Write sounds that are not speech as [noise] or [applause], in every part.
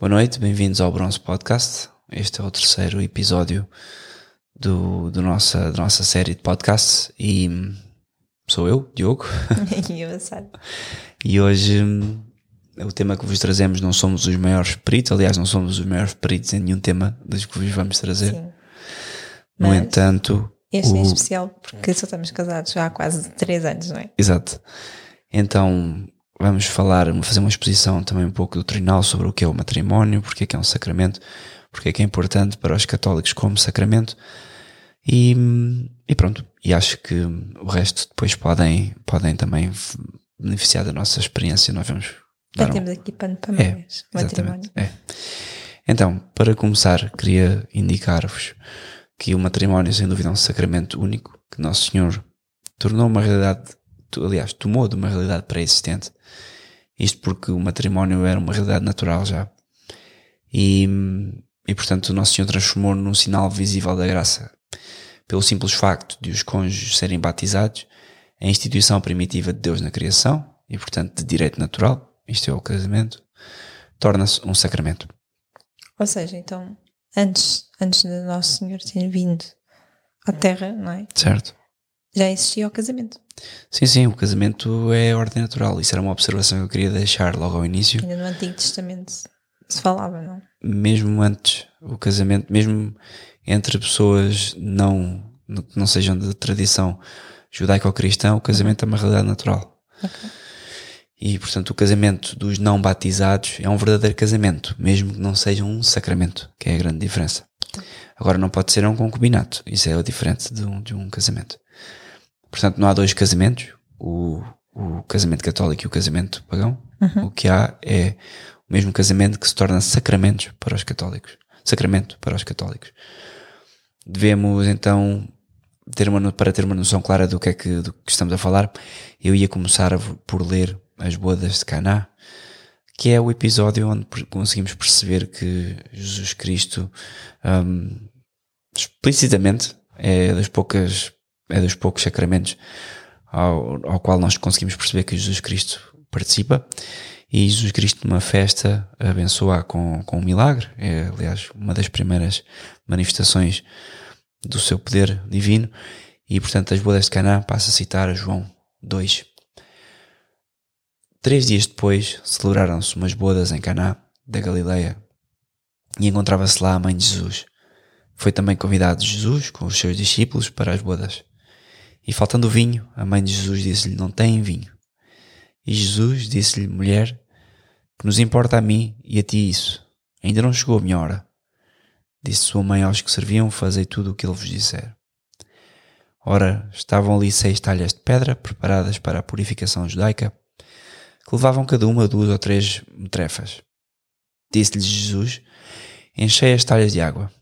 Boa noite, bem-vindos ao Bronze Podcast. Este é o terceiro episódio do, do nossa, da nossa série de podcasts e hum, sou eu, Diogo. [laughs] e eu, Sara. E hoje hum, o tema que vos trazemos não somos os maiores peritos, aliás, não somos os maiores peritos em nenhum tema dos que vos vamos trazer. Sim. No Mas entanto, Este o- é especial porque só estamos casados já há quase 3 anos, não é? Exato. Então vamos falar, fazer uma exposição também um pouco doutrinal sobre o que é o matrimónio, porque é que é um sacramento, porque é que é importante para os católicos como sacramento e, e pronto. E acho que o resto depois podem, podem também beneficiar da nossa experiência. Nós vamos Já dar um- temos aqui pano para é, mangas. matrimónio. exatamente. É. Então, para começar, queria indicar-vos que o matrimónio, sem dúvida, é um sacramento único que Nosso Senhor tornou uma realidade, aliás, tomou de uma realidade pré-existente. Isto porque o matrimónio era uma realidade natural já. E, e portanto, o Nosso Senhor transformou num sinal visível da graça. Pelo simples facto de os cônjuges serem batizados, a instituição primitiva de Deus na criação, e portanto de direito natural, isto é o casamento, torna-se um sacramento. Ou seja, então, antes, antes de Nosso Senhor ter vindo à Terra, não é? Certo? Já existia o casamento. Sim, sim, o casamento é ordem natural. Isso era uma observação que eu queria deixar logo ao início. Ainda no Antigo Testamento se falava, não? Mesmo antes, o casamento, mesmo entre pessoas não, que não sejam de tradição judaica ou cristã, o casamento é uma realidade natural. Ok. E, portanto, o casamento dos não batizados é um verdadeiro casamento, mesmo que não seja um sacramento, que é a grande diferença. Agora, não pode ser um concubinato, isso é o diferente de um, de um casamento. Portanto, não há dois casamentos, o, o casamento católico e o casamento pagão. O que há é o mesmo casamento que se torna sacramentos para os católicos. Sacramento para os católicos. Devemos, então, ter uma, para ter uma noção clara do que é que, do que estamos a falar, eu ia começar por ler as bodas de Caná, que é o episódio onde conseguimos perceber que Jesus Cristo hum, explicitamente é das poucas é dos poucos sacramentos ao, ao qual nós conseguimos perceber que Jesus Cristo participa e Jesus Cristo numa festa abençoa com, com um milagre é aliás uma das primeiras manifestações do seu poder divino e portanto as bodas de Caná passa a citar a João 2 Três dias depois celebraram-se umas bodas em Caná da Galileia e encontrava-se lá a mãe de Jesus. Foi também convidado Jesus com os seus discípulos para as bodas. E faltando vinho, a mãe de Jesus disse-lhe: Não tem vinho. E Jesus disse-lhe: Mulher, que nos importa a mim e a ti isso? Ainda não chegou a minha hora. Disse sua mãe aos que serviam: Fazei tudo o que ele vos disser. Ora, estavam ali seis talhas de pedra preparadas para a purificação judaica, que levavam cada uma duas ou três metrefas. Disse-lhes Jesus: Enchei as talhas de água.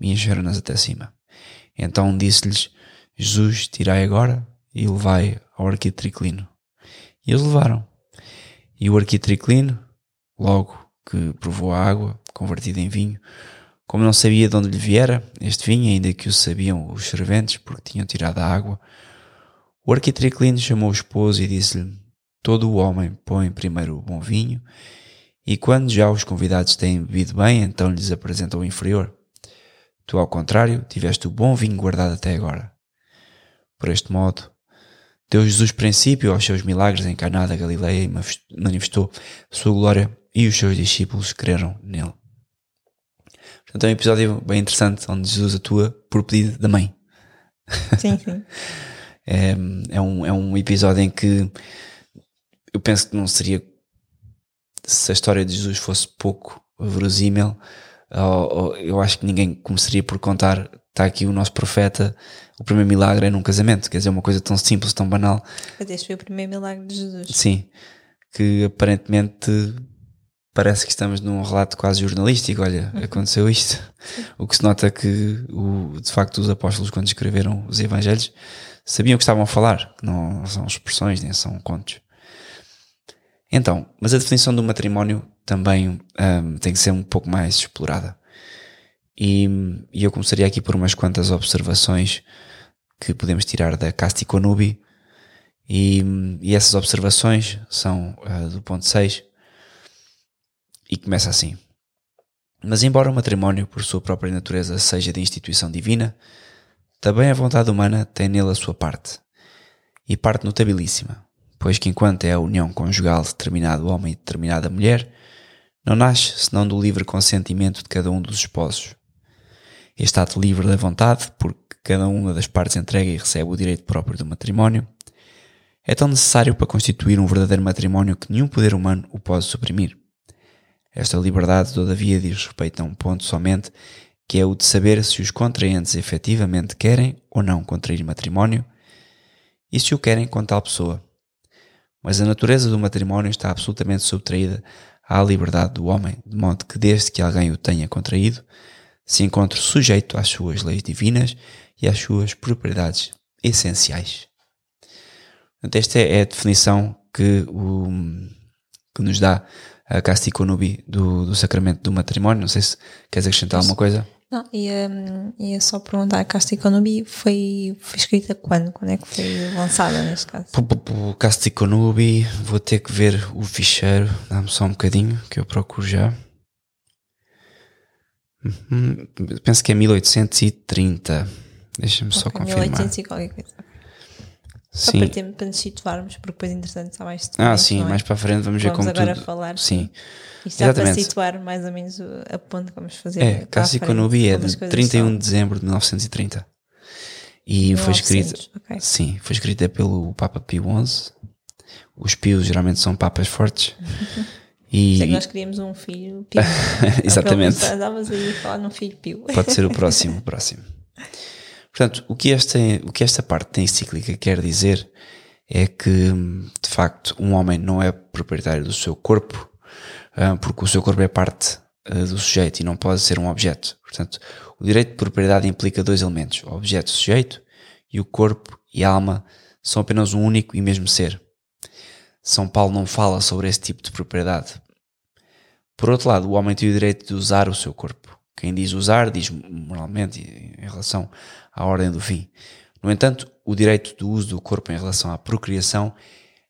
E encheram-nas até cima. Então disse-lhes: Jesus, tirai agora e levai ao arquitriclino. E eles levaram. E o arquitriclino, logo que provou a água, convertida em vinho, como não sabia de onde lhe viera este vinho, ainda que o sabiam os serventes, porque tinham tirado a água, o arquitriclino chamou o esposo e disse-lhe: Todo o homem põe primeiro o bom vinho, e quando já os convidados têm bebido bem, então lhes apresenta o inferior. Tu, ao contrário, tiveste o bom vinho guardado até agora. Por este modo, deu Jesus princípio aos seus milagres em Caná da Galileia e manifestou sua glória e os seus discípulos creram nele. Portanto, é um episódio bem interessante onde Jesus atua por pedido da mãe. Sim, sim. [laughs] É, é, um, é um episódio em que eu penso que não seria se a história de Jesus fosse pouco verosímil, eu acho que ninguém começaria por contar. Está aqui o nosso profeta, o primeiro milagre é num casamento, quer dizer, uma coisa tão simples, tão banal, Mas este foi o primeiro milagre de Jesus. sim, que aparentemente parece que estamos num relato quase jornalístico. Olha, aconteceu isto. O que se nota que, o, de facto, os apóstolos, quando escreveram os evangelhos, sabiam o que estavam a falar, que não são expressões nem são contos. Então, mas a definição do matrimónio também hum, tem que ser um pouco mais explorada. E, e eu começaria aqui por umas quantas observações que podemos tirar da Casti Conubi. E, e essas observações são ah, do ponto 6 e começa assim. Mas, embora o matrimónio, por sua própria natureza, seja de instituição divina, também a vontade humana tem nele a sua parte. E parte notabilíssima, pois que enquanto é a união conjugal de determinado homem e determinada mulher, não nasce senão do livre consentimento de cada um dos esposos. Este ato livre da vontade, porque cada uma das partes entrega e recebe o direito próprio do matrimónio, é tão necessário para constituir um verdadeiro matrimónio que nenhum poder humano o pode suprimir. Esta liberdade, todavia, diz respeito a um ponto somente, que é o de saber se os contraentes efetivamente querem ou não contrair matrimónio e se o querem com tal pessoa. Mas a natureza do matrimónio está absolutamente subtraída à liberdade do homem, de modo que, desde que alguém o tenha contraído, se encontre sujeito às suas leis divinas e às suas propriedades essenciais. Portanto, esta é a definição que, o, que nos dá a Castikonubi do, do sacramento do matrimónio. Não sei se queres acrescentar alguma coisa. Não, ia, ia só perguntar, a Castikonubi foi, foi escrita quando? Quando é que foi lançada neste caso? O Castikonubi, vou ter que ver o ficheiro, dá-me só um bocadinho que eu procuro já. Uhum, penso que é 1830. Deixa-me okay, só confirmar. 1800 e qualquer coisa. Só sim. para, para nos situarmos, porque depois, entretanto, está mais Ah, sim, é? mais para a frente vamos, ver como agora tudo... falar. Sim. Isto está para situar mais ou menos a ponto que vamos fazer. É, Cassi Conubi é de 31 de dezembro de 1930. E 1900, foi escrita. Okay. Sim, foi escrita pelo Papa Pio XI. Os pios geralmente são papas fortes. [laughs] E... Sei que nós queríamos um filho pio. [laughs] Exatamente. Andavas aí a falar num filho pio. Pode ser o [laughs] próximo, o próximo. Portanto, o que, esta, o que esta parte da encíclica quer dizer é que, de facto, um homem não é proprietário do seu corpo, ah, porque o seu corpo é parte ah, do sujeito e não pode ser um objeto. Portanto, o direito de propriedade implica dois elementos: o objeto sujeito e o corpo e a alma são apenas um único e mesmo ser. São Paulo não fala sobre esse tipo de propriedade. Por outro lado, o homem tem o direito de usar o seu corpo. Quem diz usar, diz moralmente em relação à ordem do fim. No entanto, o direito do uso do corpo em relação à procriação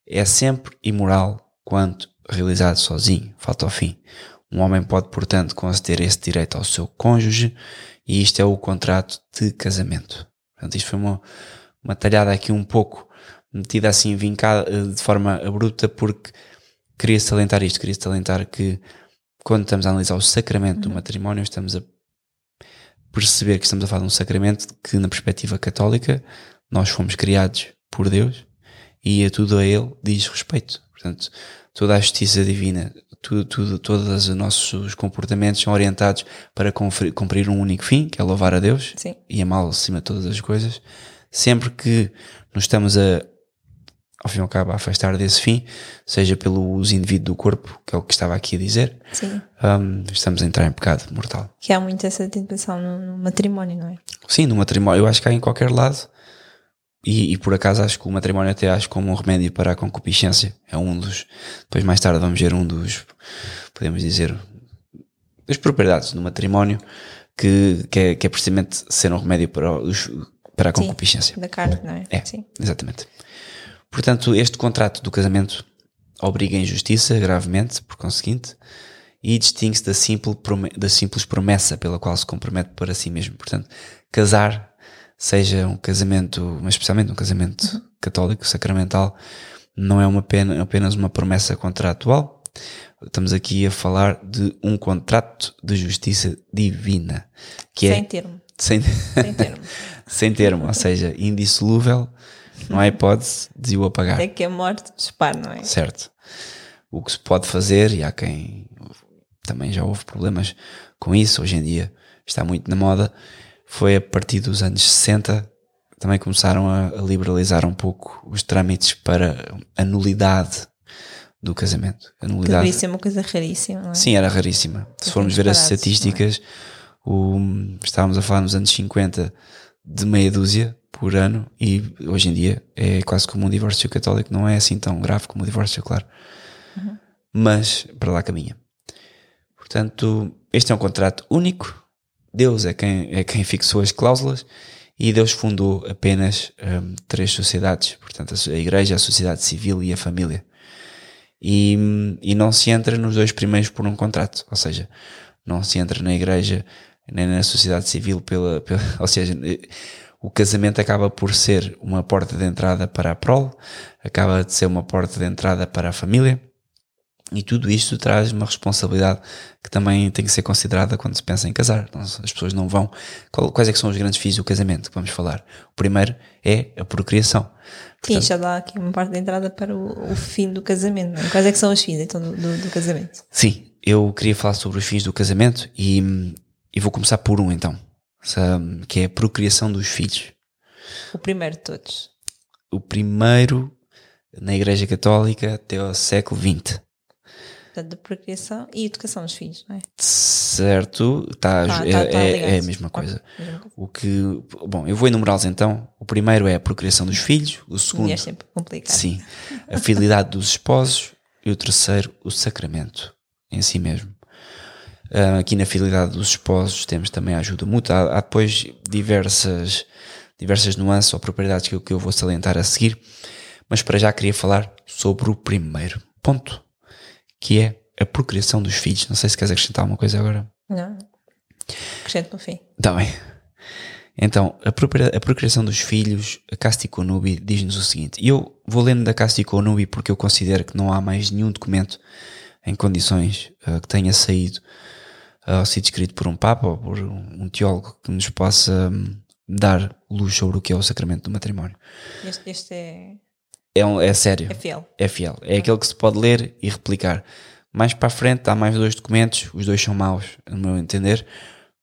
é sempre imoral quando realizado sozinho, falta ao fim. Um homem pode, portanto, conceder esse direito ao seu cônjuge e isto é o contrato de casamento. Portanto, isto foi uma, uma talhada aqui um pouco metida assim, vincada eh, de forma abrupta, porque queria salientar isto, queria salientar que quando estamos a analisar o sacramento uhum. do matrimónio, estamos a perceber que estamos a falar de um sacramento que, na perspectiva católica, nós fomos criados por Deus e a tudo a Ele diz respeito. Portanto, toda a justiça divina, tudo, tudo, todos os nossos comportamentos são orientados para cumprir um único fim, que é louvar a Deus Sim. e amá-lo acima de todas as coisas. Sempre que nos estamos a, ao fim e ao cabo, a afastar desse fim, seja pelo uso indivíduo do corpo, que é o que estava aqui a dizer, um, estamos a entrar em pecado mortal. Que há muito essa tentação no, no, matrimónio, não é? Sim, no matrimónio, eu acho que há em qualquer lado, e, e, por acaso acho que o matrimónio até acho como um remédio para a concupiscência. É um dos, depois mais tarde vamos ver um dos, podemos dizer, das propriedades do matrimónio, que, que, é, que é precisamente ser um remédio para, os, para a concupiscência. Sim, da carne, não é? É, Sim. exatamente. Portanto, este contrato do casamento obriga a injustiça gravemente, por conseguinte, e distingue-se da, simples, da simples promessa pela qual se compromete para si mesmo. Portanto, casar, seja um casamento, mas especialmente um casamento uhum. católico, sacramental, não é uma pena, apenas uma promessa contratual. Estamos aqui a falar de um contrato de justiça divina. Que sem é, termo. Sem, sem termo. [laughs] sem termo, ou seja, indissolúvel não há hipótese de o apagar. É que a morte dispara, não é? Certo. O que se pode fazer, e há quem também já houve problemas com isso, hoje em dia está muito na moda, foi a partir dos anos 60 também começaram a, liberalizar um pouco os trâmites para a nulidade do casamento. A nulidade. Que ser uma coisa raríssima, não é? Sim, era raríssima. Se formos ver as é? estatísticas, é? o, estávamos a falar nos anos 50 de meia dúzia por ano e hoje em dia é quase como um divórcio católico, não é assim tão grave como o divórcio, claro. Uhum. Mas para lá caminha. Portanto, este é um contrato único. Deus é quem, é quem fixou as cláusulas e Deus fundou apenas um, três sociedades, portanto, a Igreja, a sociedade civil e a família. E, e não se entra nos dois primeiros por um contrato, ou seja, não se entra na igreja nem na sociedade civil pela, pela [laughs] ou seja, o casamento acaba por ser uma porta de entrada para a prole, acaba de ser uma porta de entrada para a família, e tudo isto traz uma responsabilidade que também tem que ser considerada quando se pensa em casar. Então, as pessoas não vão. Quais é que são os grandes fins do casamento que vamos falar? O primeiro é a procriação. Portanto, Sim, já dá aqui uma parte de entrada para o, o fim do casamento. Não é? Quais é que são os fins então do, do, do, casamento? Sim, eu queria falar sobre os fins do casamento e, e vou começar por um então, que é a procriação dos filhos. O primeiro de todos. O primeiro na Igreja Católica até ao século XX. Portanto, de procriação e educação dos filhos, não é? Certo, tá, tá, é, tá, tá é, é, a mesma coisa. O que, bom, eu vou enumerá-los então. O primeiro é a procriação dos filhos, o segundo. é sempre complicado. Sim, a fidelidade dos esposos e o terceiro, o sacramento em si mesmo. Uh, aqui na fidelidade dos esposos temos também a ajuda mútua. Há, há depois diversas, diversas nuances ou propriedades que eu, que eu vou salientar a seguir, mas para já queria falar sobre o primeiro ponto que é a procriação dos filhos. Não sei se queres acrescentar alguma coisa agora. Não. Acrescento no fim. Está bem. Então, a, a procriação dos filhos, a Castico Nubi diz-nos o seguinte, e eu vou lendo da Castico Nubi porque eu considero que não há mais nenhum documento em condições uh, que tenha saído uh, ou sido escrito por um Papa ou por um teólogo que nos possa um, dar luz sobre o que é o sacramento do matrimónio. Este, este é é, um, é sério. É fiel. É fiel. É aquele que se pode ler e replicar. Mais para a frente há mais dois documentos, os dois são maus, no meu entender.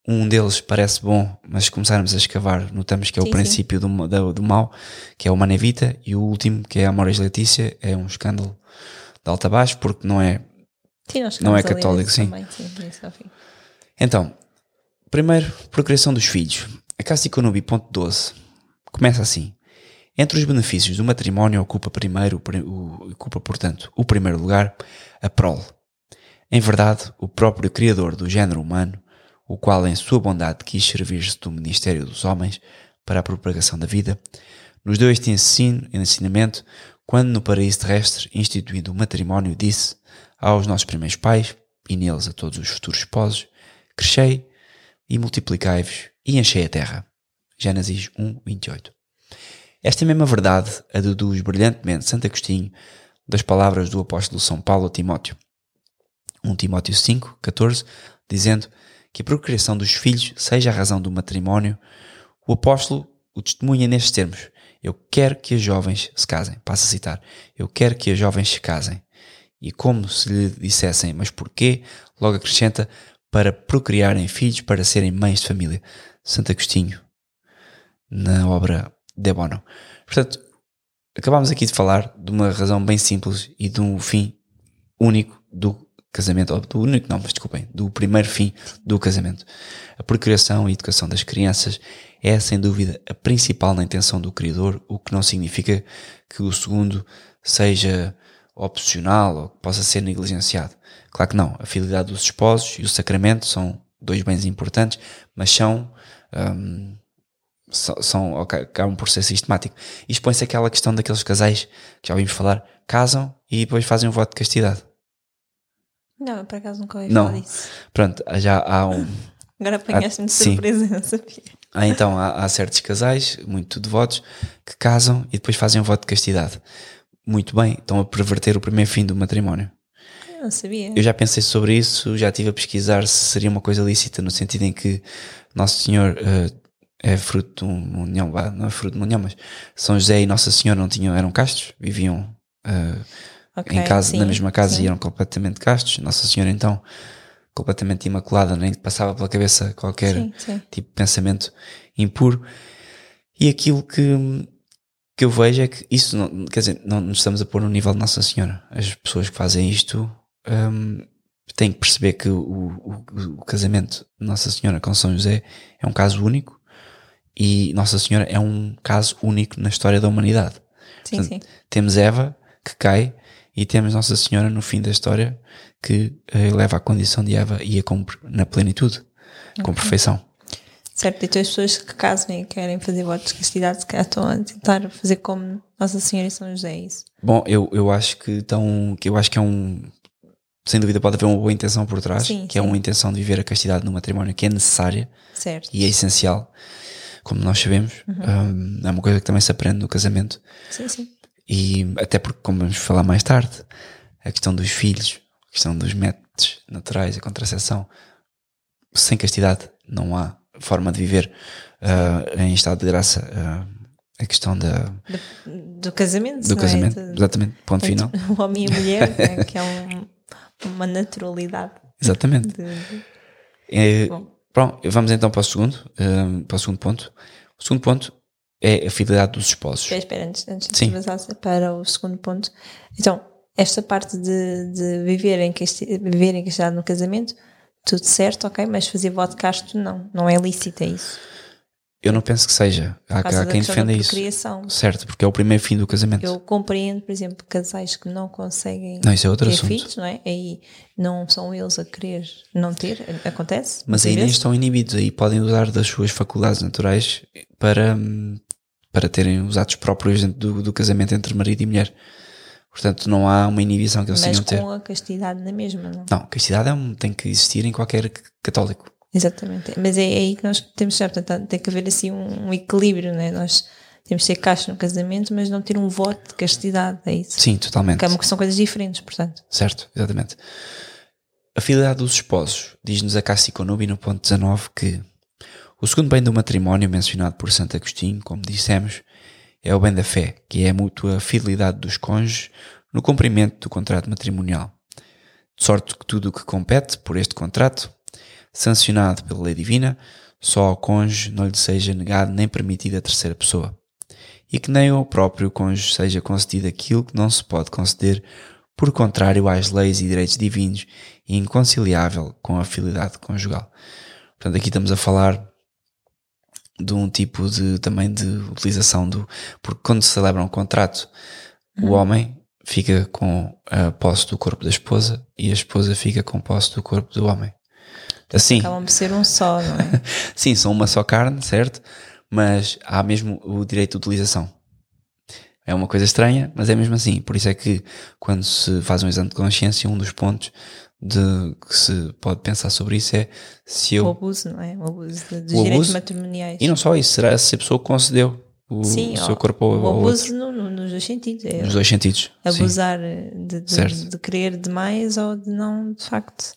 Um deles parece bom, mas se começarmos a escavar, notamos que é o sim, princípio do, do, do, mal, que é o Manevita, e o último, que é a Amoris Letícia, é um escândalo de alta baixo, porque não é, sim, não é católico, sim. Também, sim então, primeiro, procriação dos filhos. A Casticonubi.12 começa assim. Entre os benefícios do matrimónio ocupa primeiro, o, ocupa, portanto, o primeiro lugar a prole. Em verdade, o próprio Criador do género humano, o qual em sua bondade quis servir-se do ministério dos homens para a propagação da vida, nos deu este ensino ensinamento quando no paraíso terrestre, instituindo o matrimónio, disse aos nossos primeiros pais, e neles a todos os futuros esposos, crescei e multiplicai-vos e enchei a terra. Gênesis 1, 28. Esta mesma verdade a deduz brilhantemente Santo Agostinho das palavras do apóstolo São Paulo a Timóteo. 1 Timóteo 5, 14, dizendo que a procriação dos filhos seja a razão do matrimónio, o apóstolo o testemunha nestes termos. Eu quero que as jovens se casem. Passo a citar. Eu quero que as jovens se casem. E como se lhe dissessem, mas porquê? Logo acrescenta, para procriarem filhos, para serem mães de família. Santo Agostinho, na obra de Bono. Portanto, acabámos aqui de falar de uma razão bem simples e de um fim único do casamento, do único, não, mas desculpem, do primeiro fim do casamento. A procriação e educação das crianças é, sem dúvida, a principal na intenção do Criador, o que não significa que o segundo seja opcional ou que possa ser negligenciado. Claro que não. A fidelidade dos esposos e o sacramento são dois bens importantes, mas são hum, são, acabam por ser sistemático. E expõe-se aquela questão daqueles casais que já ouvimos falar, casam e depois fazem um voto de castidade. Não, por acaso nunca ouvi falar disso. Pronto, já há um. [laughs] Agora apanhaste-me de surpresa, não sabia. Ah, então, há, há, certos casais, muito devotos, que casam e depois fazem um voto de castidade. Muito bem, estão a perverter o primeiro fim do matrimónio. Eu não sabia. Eu já pensei sobre isso, já estive a pesquisar se seria uma coisa lícita, no sentido em que Nosso Senhor uh, é fruto de uma união, não é fruto de uma união, mas São José e Nossa Senhora não tinham, eram castos, viviam uh, okay, em casa, sim, na mesma casa sim. e eram completamente castos. Nossa Senhora então, completamente imaculada, nem passava pela cabeça qualquer sim, tipo de pensamento impuro. E aquilo que, que eu vejo é que isso, não, quer dizer, não nos estamos a pôr no nível de Nossa Senhora. As pessoas que fazem isto um, têm que perceber que o, o, o casamento de Nossa Senhora com São José é um caso único e Nossa Senhora é um caso único na história da humanidade. Sim, Portanto, sim. Temos Eva que cai e temos Nossa Senhora no fim da história que uh, leva à condição de Eva e a cumpre na plenitude, okay. com perfeição. Certo, então as pessoas que casam e querem fazer votos de castidade, se calhar estão a tentar fazer como Nossa Senhora e São José, é isso? Bom, eu, eu acho que estão, que eu acho que é um, sem dúvida pode haver uma boa intenção por trás, Sim, que é sim. uma intenção de viver a castidade no matrimónio que é necessária Certo. e é essencial, como nós sabemos. Uhum. Um, é uma coisa que também se aprende no casamento. Sim, sim. E até porque, como vamos falar mais tarde, a questão dos filhos, a questão dos métodos naturais, a contracepção, sem castidade não há forma de viver ah, em estado de graça. ah, a questão da, Do, do casamento. do é? casamento, De- exatamente, ponto entre final. [laughs] O homem e a mulher, né, que é um- uma naturalidade. Exatamente. De, É, Bom. pronto, vamos então para o segundo, ah, para o segundo ponto. O segundo ponto é a fidelidade dos esposos. Espera, espera, antes, antes de avançar para o segundo ponto. Então, esta parte de, de viver, em viver em castidade no casamento, tudo certo, ok, mas fazer voto casto não, não é lícito, é isso. Eu não penso que seja. Há, há quem defenda isso. Certo, porque é o primeiro fim do casamento. Eu compreendo, por exemplo, casais que não conseguem Não, isso é outro ter assunto. filhos, não é? Aí não são eles a querer não ter, acontece. Mas aí nem estão inibidos, aí podem usar das suas faculdades naturais para, hum, para terem os atos próprios do, do casamento entre marido e mulher. Portanto, não há uma inibição que eles Mas tenham ter. com a castidade na mesma, não? Não, castidade é um, tem que existir em qualquer católico. Exatamente. Mas é, é aí que nós temos que portanto, tem que haver assim um, um equilíbrio, né? Nós temos que ser castos no casamento, mas não ter um voto de castidade, é isso. Sim, totalmente. Que é são coisas diferentes, portanto. Certo, exatamente. A fidelidade dos esposos, diz-nos a Cassi Conubi no ponto 19 que o segundo bem do matrimónio mencionado por Santo Agostinho, como dissemos, é o bem da fé, que é a mútua fidelidade dos cônjuges no cumprimento do contrato matrimonial. De sorte que tudo o que compete por este contrato, sancionado pela lei divina, só ao cônjuge não lhe seja negado nem permitido a terceira pessoa e que nem ao próprio cônjuge seja concedido aquilo que não se pode conceder por contrário às leis e direitos divinos e inconciliável com a fidelidade conjugal. Portanto, aqui estamos a falar de um tipo de também de utilização do porque quando se celebra um contrato, o homem fica com a posse do corpo da esposa e a esposa fica com posse do corpo do homem. Assim, Acabam por ser um só, não é? [laughs] Sim, são uma só carne, certo? Mas há mesmo o direito de utilização. É uma coisa estranha, mas é mesmo assim. Por isso é que quando se faz um exame de consciência, um dos pontos de que se pode pensar sobre isso é se o eu. abuso, não é? O abuso dos O direitos abuso- matrimoniais. E não só isso, será se a pessoa concedeu o, Sim, o seu corpo ao, ao abuso no- no- nos dois sentidos. É Nos dois sentidos. Abusar de, de, de querer demais ou de não, de facto.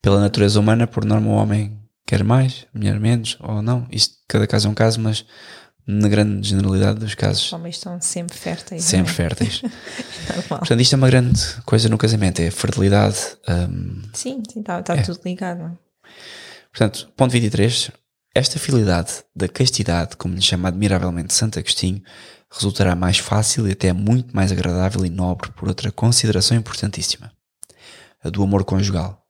Pela natureza humana, por norma, o homem quer mais, a mulher menos, ou não. Isto, cada caso é um caso, mas na grande generalidade dos casos, Os homens estão sempre férteis. sempre não é? férteis. [laughs] Normal. Portanto, isto é uma grande coisa no casamento, é a fertilidade. hum, Sim, sim, está tá É. tudo ligado. é? portanto, ponto 23. Esta fidelidade da castidade, como lhe chama admiravelmente Santo Agostinho, resultará mais fácil e até muito mais agradável e nobre por outra consideração importantíssima. A do amor conjugal,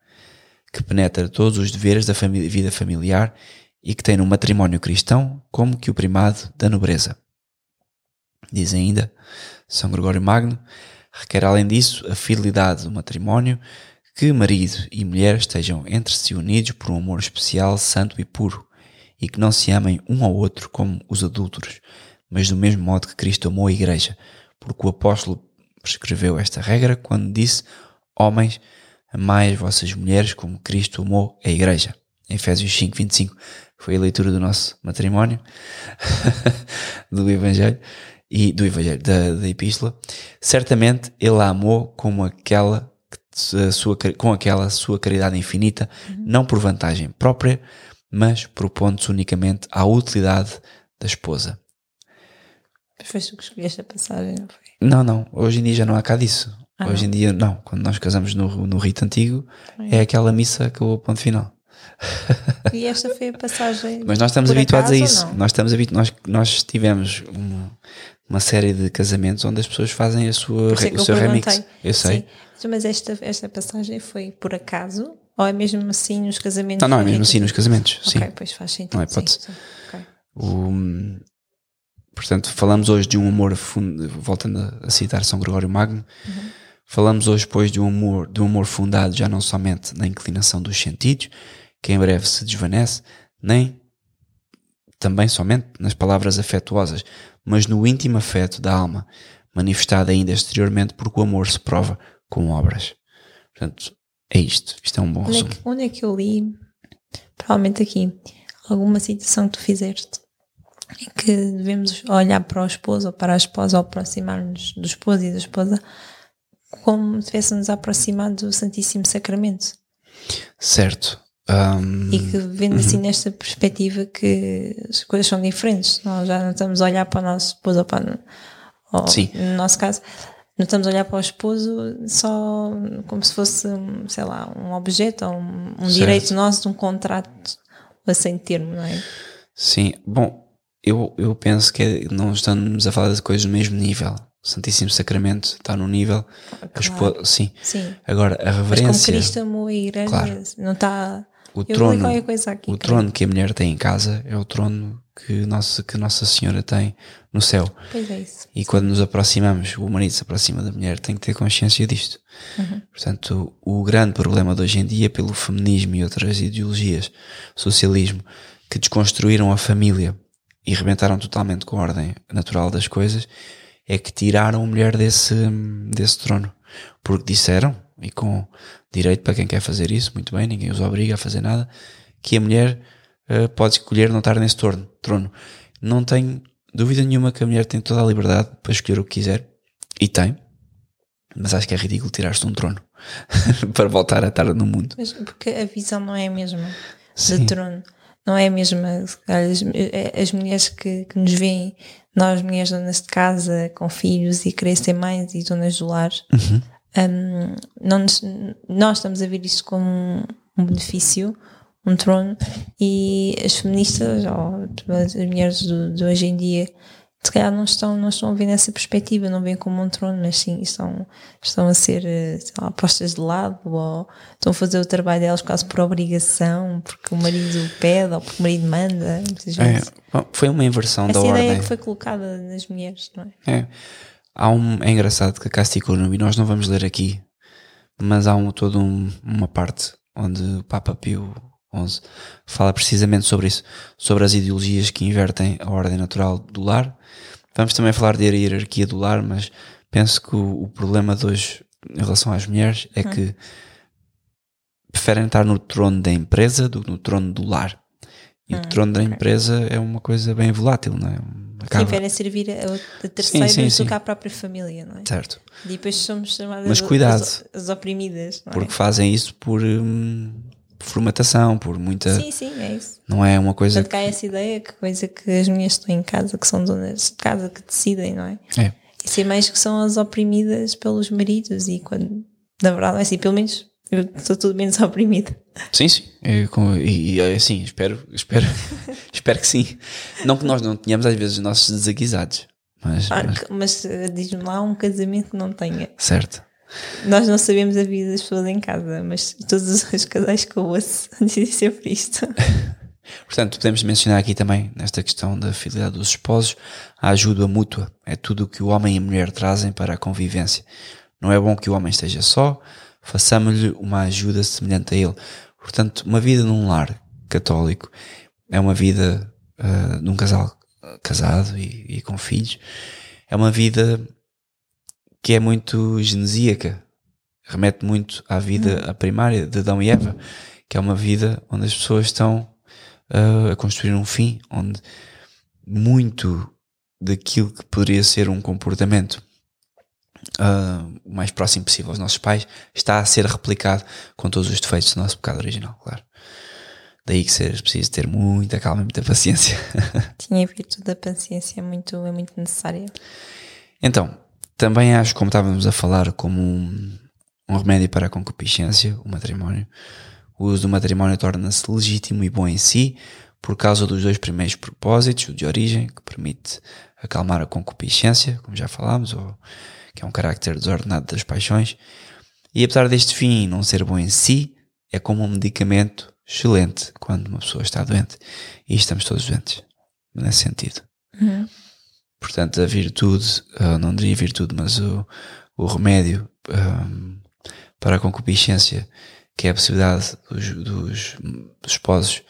que penetra todos os deveres da vida familiar e que tem no matrimónio cristão como que o primado da nobreza. Diz ainda São Gregório Magno, requer além disso a fidelidade do matrimónio, que marido e mulher estejam entre si unidos por um amor especial, santo e puro, e que não se amem um ao outro como os adúlteros, mas do mesmo modo que Cristo amou a Igreja, porque o apóstolo prescreveu esta regra quando disse: Homens, amai as vossas mulheres como Cristo amou a Igreja. Em Efésios 5, 25. Foi a leitura do nosso matrimónio, [laughs] do Evangelho e do Evangelho, da, da Epístola. Certamente ele a amou como aquela sua, com aquela sua caridade infinita, não por vantagem própria, mas propondo-se unicamente à utilidade da esposa. Foi que escolheste a passagem, não foi? Não, não, hoje em dia já não há cá disso. Ah, hoje em dia, não. Quando nós casamos no, no rito antigo, é aquela missa que o ponto final. E esta foi a passagem. Mas nós estamos habituados a isso. não? Nós estamos habitu nós, nós tivemos uma, uma série de casamentos onde as pessoas fazem a sua, é o eu seu remix. Eu sei. Sim. Mas esta, esta passagem foi por acaso? Ou é mesmo assim nos casamentos? Não, não, é mesmo assim nos casamentos. Sim. Ok, pois faz sentido. Não é sim, hipótese. sim. Ok. O- portanto, falamos hoje de um amor, voltando a- citar São Gregório Magno, falamos hoje, pois, de um, amor, de um amor fundado já não somente na inclinação dos sentidos, que em breve se desvanece, nem também somente nas palavras afetuosas, mas no íntimo afeto da alma, manifestado ainda exteriormente porque o amor se prova com obras. Portanto, É isto. Isto é um bom Onde é, resumo. que, onde é que eu li? Provavelmente aqui. Alguma citação que tu fizeste. Em que devemos olhar para o esposo ou para a esposa, ou aproximar-nos do esposo e da esposa, como se estivéssemos aproximado do Santíssimo Sacramento. Certo. Ahm, E que vendo assim nesta perspectiva que as coisas são diferentes. Nós já não estamos a olhar para o nosso esposo ou para Sim. no nosso caso, não estamos a olhar para o esposo só como se fosse, sei lá, um objeto ou um, um direito nosso de um contrato a sem termo, não é? Sim, bom, eu, eu penso que é- não estamos a falar de coisas do mesmo nível. O Santíssimo Sacramento está no nível. Claro. espo- sim. Sim. Agora, a Mas como reverência, Cristo amou a igreja, Claro. não está. o Eu trono, coisa aqui. o trono que a mulher tem em casa é o trono que Nossa, que Nossa Senhora tem no céu. Pois é isso. E quando nos aproximamos, o marido se aproxima da mulher, tem que ter consciência disto. Portanto, o, o grande problema de hoje em dia, pelo feminismo e outras ideologias, socialismo, que desconstruíram a família e rebentaram totalmente com a ordem natural das coisas, é que tiraram a mulher desse, desse trono. Porque disseram, e com direito para quem quer fazer isso, muito bem, ninguém os obriga a fazer nada, que a mulher eh, pode escolher não estar nesse torno, trono. Não tenho dúvida nenhuma que a mulher tem toda a liberdade para escolher o que quiser, e tem, mas acho que é ridículo tirar-se um trono [laughs] para voltar a estar no mundo. Mas porque a visão não é a mesma Sim. de trono. Não é a mesma. se calhar, As, as mulheres que, que nos veem, nós mulheres donas de casa, com filhos e querer ser mães e donas do lar, Uhum. hum, não nos- nós estamos a ver isto como um, um benefício, um trono, e as feministas, ou as mulheres do- de hoje em dia, se calhar não estão, não estão a ver nessa perspectiva, não veem como um trono, mas sim estão, estão a ser eh, lá, postas de lado ou estão a fazer o trabalho delas quase por obrigação, porque o marido pede ou porque o marido manda, É, foi uma inversão Essa da ideia ordem. que foi colocada nas mulheres, não é? É. Há um, é engraçado que a Casticunum, e nós não vamos ler aqui, mas há um, toda um, uma parte onde o Papa Pio XI fala precisamente sobre isso, sobre as ideologias que invertem a ordem natural do lar. Vamos também falar de hierarquia do lar, mas penso que o, o problema de hoje em relação às mulheres é que preferem estar no trono da empresa do que no trono do lar. E o trono da empresa é uma coisa bem volátil, não é? Acaba- Preferem servir a, a terceiros sim, sim. do que à própria família, não é? Certo. E depois somos chamadas Mas cuidado. As, as oprimidas, não é? Porque fazem isso por hum, formatação, por muita. Sim, sim, é isso. Não é uma coisa. Portanto, cá é essa ideia que coisa que as mulheres estão em casa, que são donas de casa, que decidem, não é? É. E ser mais que são as oprimidas pelos maridos e quando, na verdade, é assim, pelo menos eu estou tudo menos [laughs] oprimida. Sim, sim. É com- e, e é assim, espero, espero, [laughs] espero que sim. Não que nós não tenhamos às vezes os nossos desaguisados. Mas, Ah, mas- que- mas eh, diz-me lá um casamento que não tenha. certo. Nós não sabemos a vida das pessoas em casa, mas todos os casais que eu ouço dizem sempre isto. Portanto, podemos mencionar aqui também, nesta questão da fidelidade dos esposos, a ajuda mútua. É tudo o que o homem e a mulher trazem para a convivência. Não é bom que o homem esteja só, façamos-lhe uma ajuda semelhante a ele. Portanto, uma vida num lar católico é uma vida ah, de um casal casado e, e com filhos. É uma vida que é muito genesíaca. Remete muito à vida a primária de Adão e Eva, que é uma vida onde as pessoas estão uh, a construir um fim, onde muito daquilo que poderia ser um comportamento uh, o mais próximo possível aos nossos pais está a ser replicado com todos os defeitos do nosso pecado original, claro. Daí que seja preciso ter muita calma e muita paciência. [laughs] Tinha a virtude da paciência, é muito, é muito necessária. Então, também acho, como estávamos a falar, como um, um remédio para a concupiscência, o matrimónio. O uso do matrimónio torna-se legítimo e bom em si, por causa dos dois primeiros propósitos, o de origem, que permite acalmar a concupiscência, como já falámos, ou que é um carácter desordenado das paixões. E apesar deste fim não ser bom em si, é como um medicamento excelente quando uma pessoa está doente. E estamos todos doentes, nesse sentido. Portanto, a virtude, ah, não diria virtude, mas o, o remédio ahm, para a concupiscência, que é a possibilidade dos, dos, esposos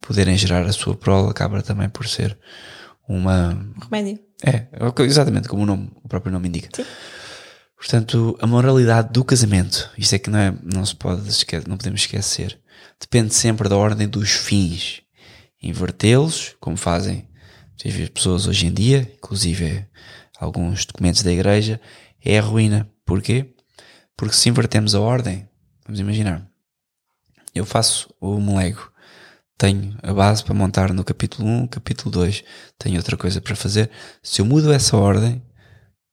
poderem gerar a sua prole, acaba também por ser uma. Remédio. É, exatamente como o, nome, o próprio nome indica. Sim. Portanto, a moralidade do casamento, isto é que não, é, não se pode não podemos esquecer, depende sempre da ordem dos fins. Invertê-los, como fazem as pessoas hoje em dia, inclusive alguns documentos da igreja, é a ruína. Porquê? Porque se invertemos a ordem, vamos imaginar, eu faço o Lego, tenho a base para montar no capítulo 1, capítulo 2, tenho outra coisa para fazer. Se eu mudo essa ordem,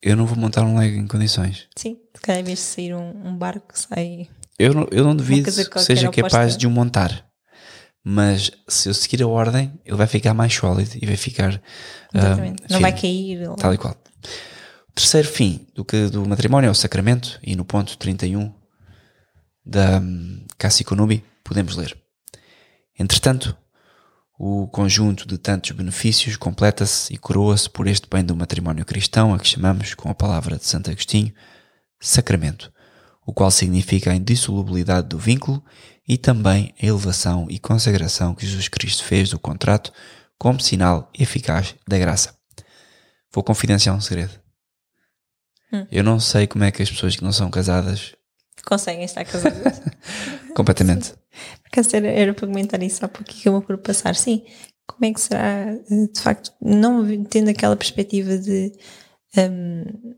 eu não vou montar um Lego em condições. Sim, se calhar em vez de sair um, um barco, sai. Eu não, eu não duvido que seja capaz de o montar. Mas se eu seguir a ordem, ele vai ficar mais sólido e vai ficar. Exatamente. Uh, não vai cair. Tal e qual. O terceiro fim do, que, do matrimónio é o sacramento, e no ponto 31 da um, Cassi Konubi podemos ler. Entretanto, o conjunto de tantos benefícios completa-se e coroa-se por este bem do matrimónio cristão, a que chamamos, com a palavra de Santo Agostinho, sacramento, o qual significa a indissolubilidade do vínculo e também a elevação e consagração que Jesus Cristo fez do contrato como sinal eficaz da graça. Vou confidenciar um segredo. Hum. Eu não sei como é que as pessoas que não são casadas conseguem estar casadas. [laughs] Completamente. Porque era, para comentar isso há pouco que eu por passar. Sim, como é que será, de facto, não tendo aquela perspectiva de, um,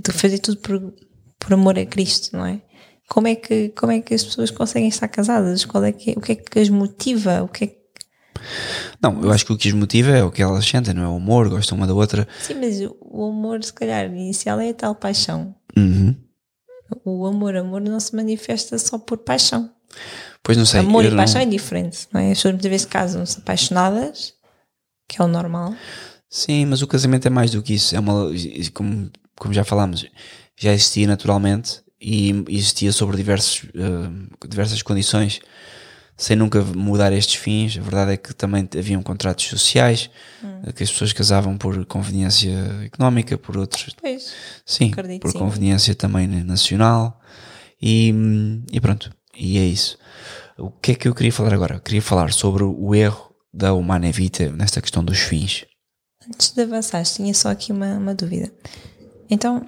de fazer tudo por, por amor a Cristo, não é? Como é, que, como é que as pessoas conseguem estar casadas? Qual é que, o que é que as motiva? O que é que não, eu acho que o que as motiva é o que elas sentem, não é? O amor, gostam uma da outra. Sim, mas o amor, se calhar, inicial é a tal paixão. Uhum. O amor, amor não se manifesta só por paixão. Pois não sei. Amor e paixão não... é diferente, não é? As pessoas muitas vezes casam-se apaixonadas, que é o normal. Sim, mas o casamento é mais do que isso. É uma, como, como já falámos, já existia naturalmente e existia sobre diversos, uh, diversas condições sem nunca mudar estes fins. A verdade é que também haviam contratos sociais, hum. que as pessoas casavam por conveniência económica, por outros. Pois, sim, por sim. conveniência também nacional. E, e, pronto, e é isso. O que é que eu queria falar agora? Eu queria falar sobre o erro da Humana Vita nesta questão dos fins. Antes de avançar, tinha só aqui uma, uma dúvida. Então,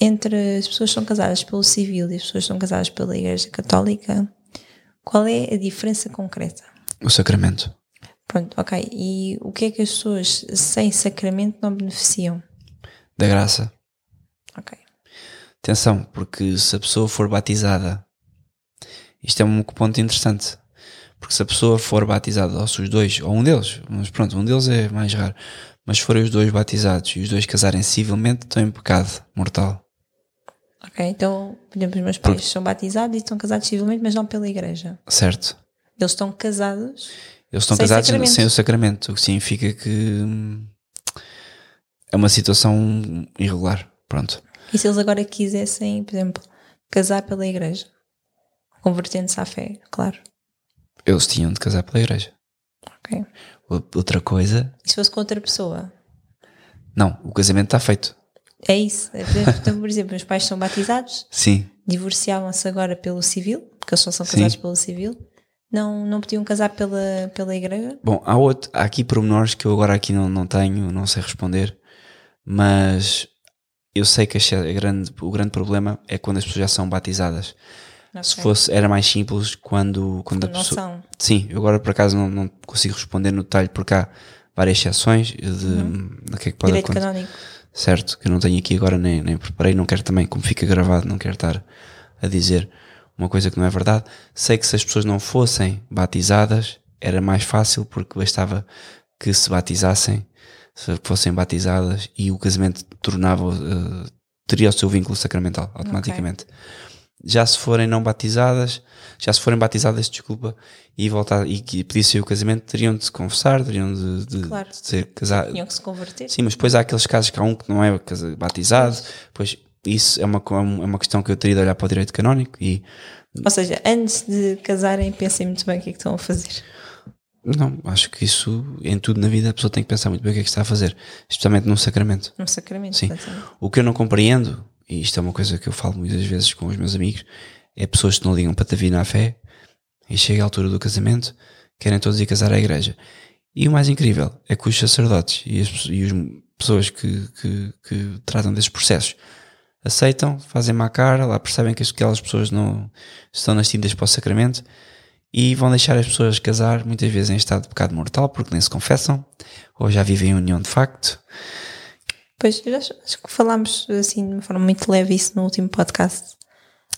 entre as pessoas que são casadas pelo civil e as pessoas que são casadas pela Igreja Católica, qual é a diferença concreta? O sacramento. Pronto, ok. E o que é que as pessoas sem sacramento não beneficiam? Da graça. Ok. Atenção, porque se a pessoa for batizada, isto é um ponto interessante. Porque se a pessoa for batizada, ou se os dois, ou um deles, mas pronto, um deles é mais raro, mas forem os dois batizados e os dois casarem civilmente, estão em pecado mortal. Ok, então, por exemplo, os meus pais Porque... são batizados e estão casados civilmente, mas não pela igreja. Certo. Eles estão casados. Eles estão sem casados sacramento. sem o sacramento, o que significa que hum, é uma situação irregular. Pronto. E se eles agora quisessem, por exemplo, casar pela igreja, convertendo-se à fé, claro. Eles tinham de casar pela igreja. Ok. Outra coisa. E se fosse com outra pessoa? Não, o casamento está feito. É isso. É, então, por exemplo, os pais são batizados. Sim. Divorciavam-se agora pelo civil, porque eles só são casados Sim. pelo civil. Não, não podiam casar pela, pela igreja? Bom, há, outro, há aqui pormenores que eu agora aqui não, não tenho, não sei responder, mas eu sei que grande, o grande problema é quando as pessoas já são batizadas. Okay. Se fosse, era mais simples quando, quando a pessoa. São. Sim, eu agora por acaso não, não consigo responder no detalhe porque há várias exceções de, uhum. de que é que pode Direito acontecer. canónico certo? Que eu não tenho aqui agora, nem, nem preparei, não quero também, como fica gravado, não quero estar a dizer uma coisa que não é verdade. Sei que se as pessoas não fossem batizadas, era mais fácil porque bastava que se batizassem, se fossem batizadas e o casamento tornava, uh, teria o seu vínculo sacramental automaticamente. Okay já se forem não batizadas, já se forem batizadas, desculpa, e voltar e que pedissem o casamento, teriam de se conversar, teriam de, de, claro. de ser casados. Tinham que se converter. Sim, mas depois há aqueles casos que há um que não é batizado, pois isso é uma, é uma questão que eu teria de olhar para o direito canónico e. Ou seja, antes de casarem, pensem muito bem o que é que estão a fazer. Não, acho que isso, em tudo na vida, a pessoa tem que pensar muito bem o que é que está a fazer, especialmente num sacramento. Num sacramento, Sim. O que eu não compreendo e isto é uma coisa que eu falo muitas vezes com os meus amigos, é pessoas que não ligam para te vir na fé e chega a altura do casamento, querem todos ir casar à igreja. E o mais incrível é que os sacerdotes e as, e as pessoas que, que, que tratam desses processos aceitam, fazem má cara, lá percebem que aquelas pessoas não estão nascidas para o sacramento e vão deixar as pessoas casar, muitas vezes em estado de pecado mortal, porque nem se confessam, ou já vivem em união de facto. Pois, acho, que falámos assim de uma forma muito leve isso no último podcast.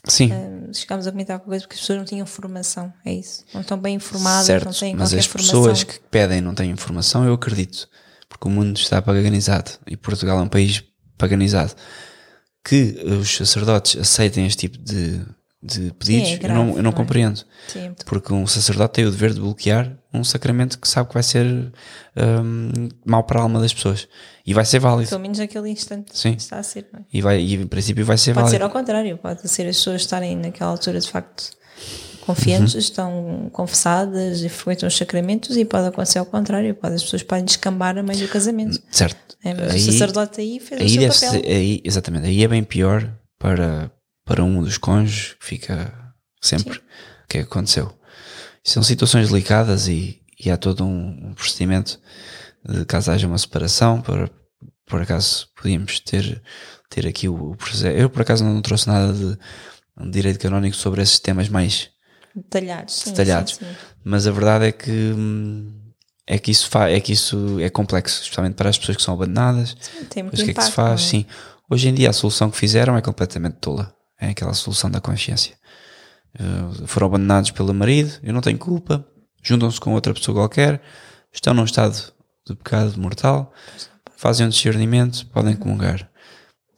Sim, Um, chegámos a comentar alguma coisa porque as pessoas não tinham formação, é isso. Não estão bem informadas, certo, não têm mas as formação. pessoas que pedem não têm informação, eu acredito, porque o mundo está paganizado e Portugal é um país paganizado. Que os sacerdotes aceitem este tipo de, de pedidos, é eu grave, não, eu não não é? compreendo. É Porque um sacerdote tem o dever de bloquear um sacramento que sabe que vai ser hum, mau para a alma das pessoas. E vai ser válido. pelo menos naquele instante Sim. está a ser. É? E, vai, e em princípio vai ser Pode ser válido. ao contrário, pode ser as pessoas estarem naquela altura de facto confiantes, Uhum. estão confessadas e frequentam os sacramentos e pode acontecer ao contrário, pode as pessoas podem descambar a meio do casamento. Certo. É, mas Aí- o sacerdote aí fez o Aí seu deve papel. ser, aí, exatamente, aí é bem pior para, para um dos cônjuges que fica sempre o que é que aconteceu. São situações delicadas e, e há todo um, um procedimento de caso haja uma separação, para, por acaso podíamos ter, ter aqui o, o processo. Eu por acaso não trouxe nada de, de direito canónico sobre esses temas mais Detalhados. Sim, Detalhados. sim, sim. mas a verdade é que hum, é que isso fa é que isso é complexo, especialmente para as pessoas que são abandonadas. Sim, tem muito que é que se impacto, faz? é? Sim. Hoje em dia a solução que fizeram é completamente tola. É aquela solução da consciência. Uh, foram abandonados pelo marido, eu não tenho culpa, juntam-se com outra pessoa qualquer, estão num estado de pecado mortal, fazem um discernimento, podem comungar.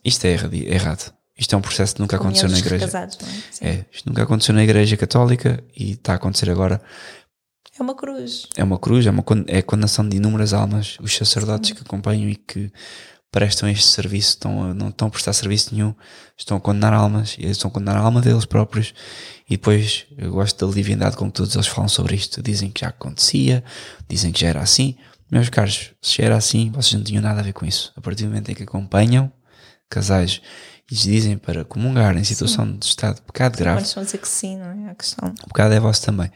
Isto é errado. Isto é um processo que nunca aconteceu na igreja. casados, é? Sim. É, isto nunca aconteceu na igreja católica e está a acontecer agora. É uma cruz. É uma cruz, é, uma, é a condenação de inúmeras almas. Os sacerdotes que acompanham e que prestam este serviço estão a- não estão a prestar serviço nenhum, estão a condenar almas, e eles estão a condenar a alma deles próprios. E depois eu gosto da divindade com que todos eles falam sobre isto. Dizem que já acontecia, dizem que já era assim. Meus caros, se já era assim, vocês não tinham nada a ver com isso. A partir do momento em que acompanham casais e lhes dizem para comungar em situação de estado de pecado grave, estão a dizer que sim, não é? A questão. o pecado é vosso também.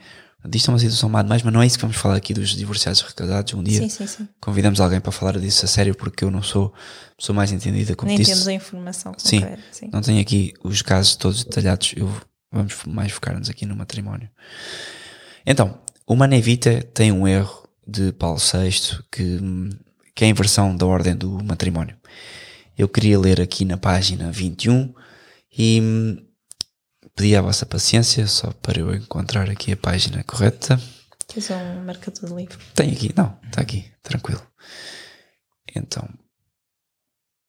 Isto é uma situação má demais, mas não é isso que vamos falar aqui dos divorciados recasados. Um dia Sim, sim, sim. convidamos alguém para falar disso a sério, porque eu não sou pessoa mais entendida como Nem disse. temos a informação concreta. Sim. Não tenho aqui os casos todos detalhados. Eu, vamos mais focar-nos aqui no matrimónio. Então, o Manevita tem um erro de Paulo VI que, que é a inversão da ordem do matrimónio. Eu queria ler aqui na página 21 e hum, pedi a vossa paciência só para eu encontrar aqui a página correta. Tens um marcador de livro. Tem aqui, não, está aqui, tranquilo. Então,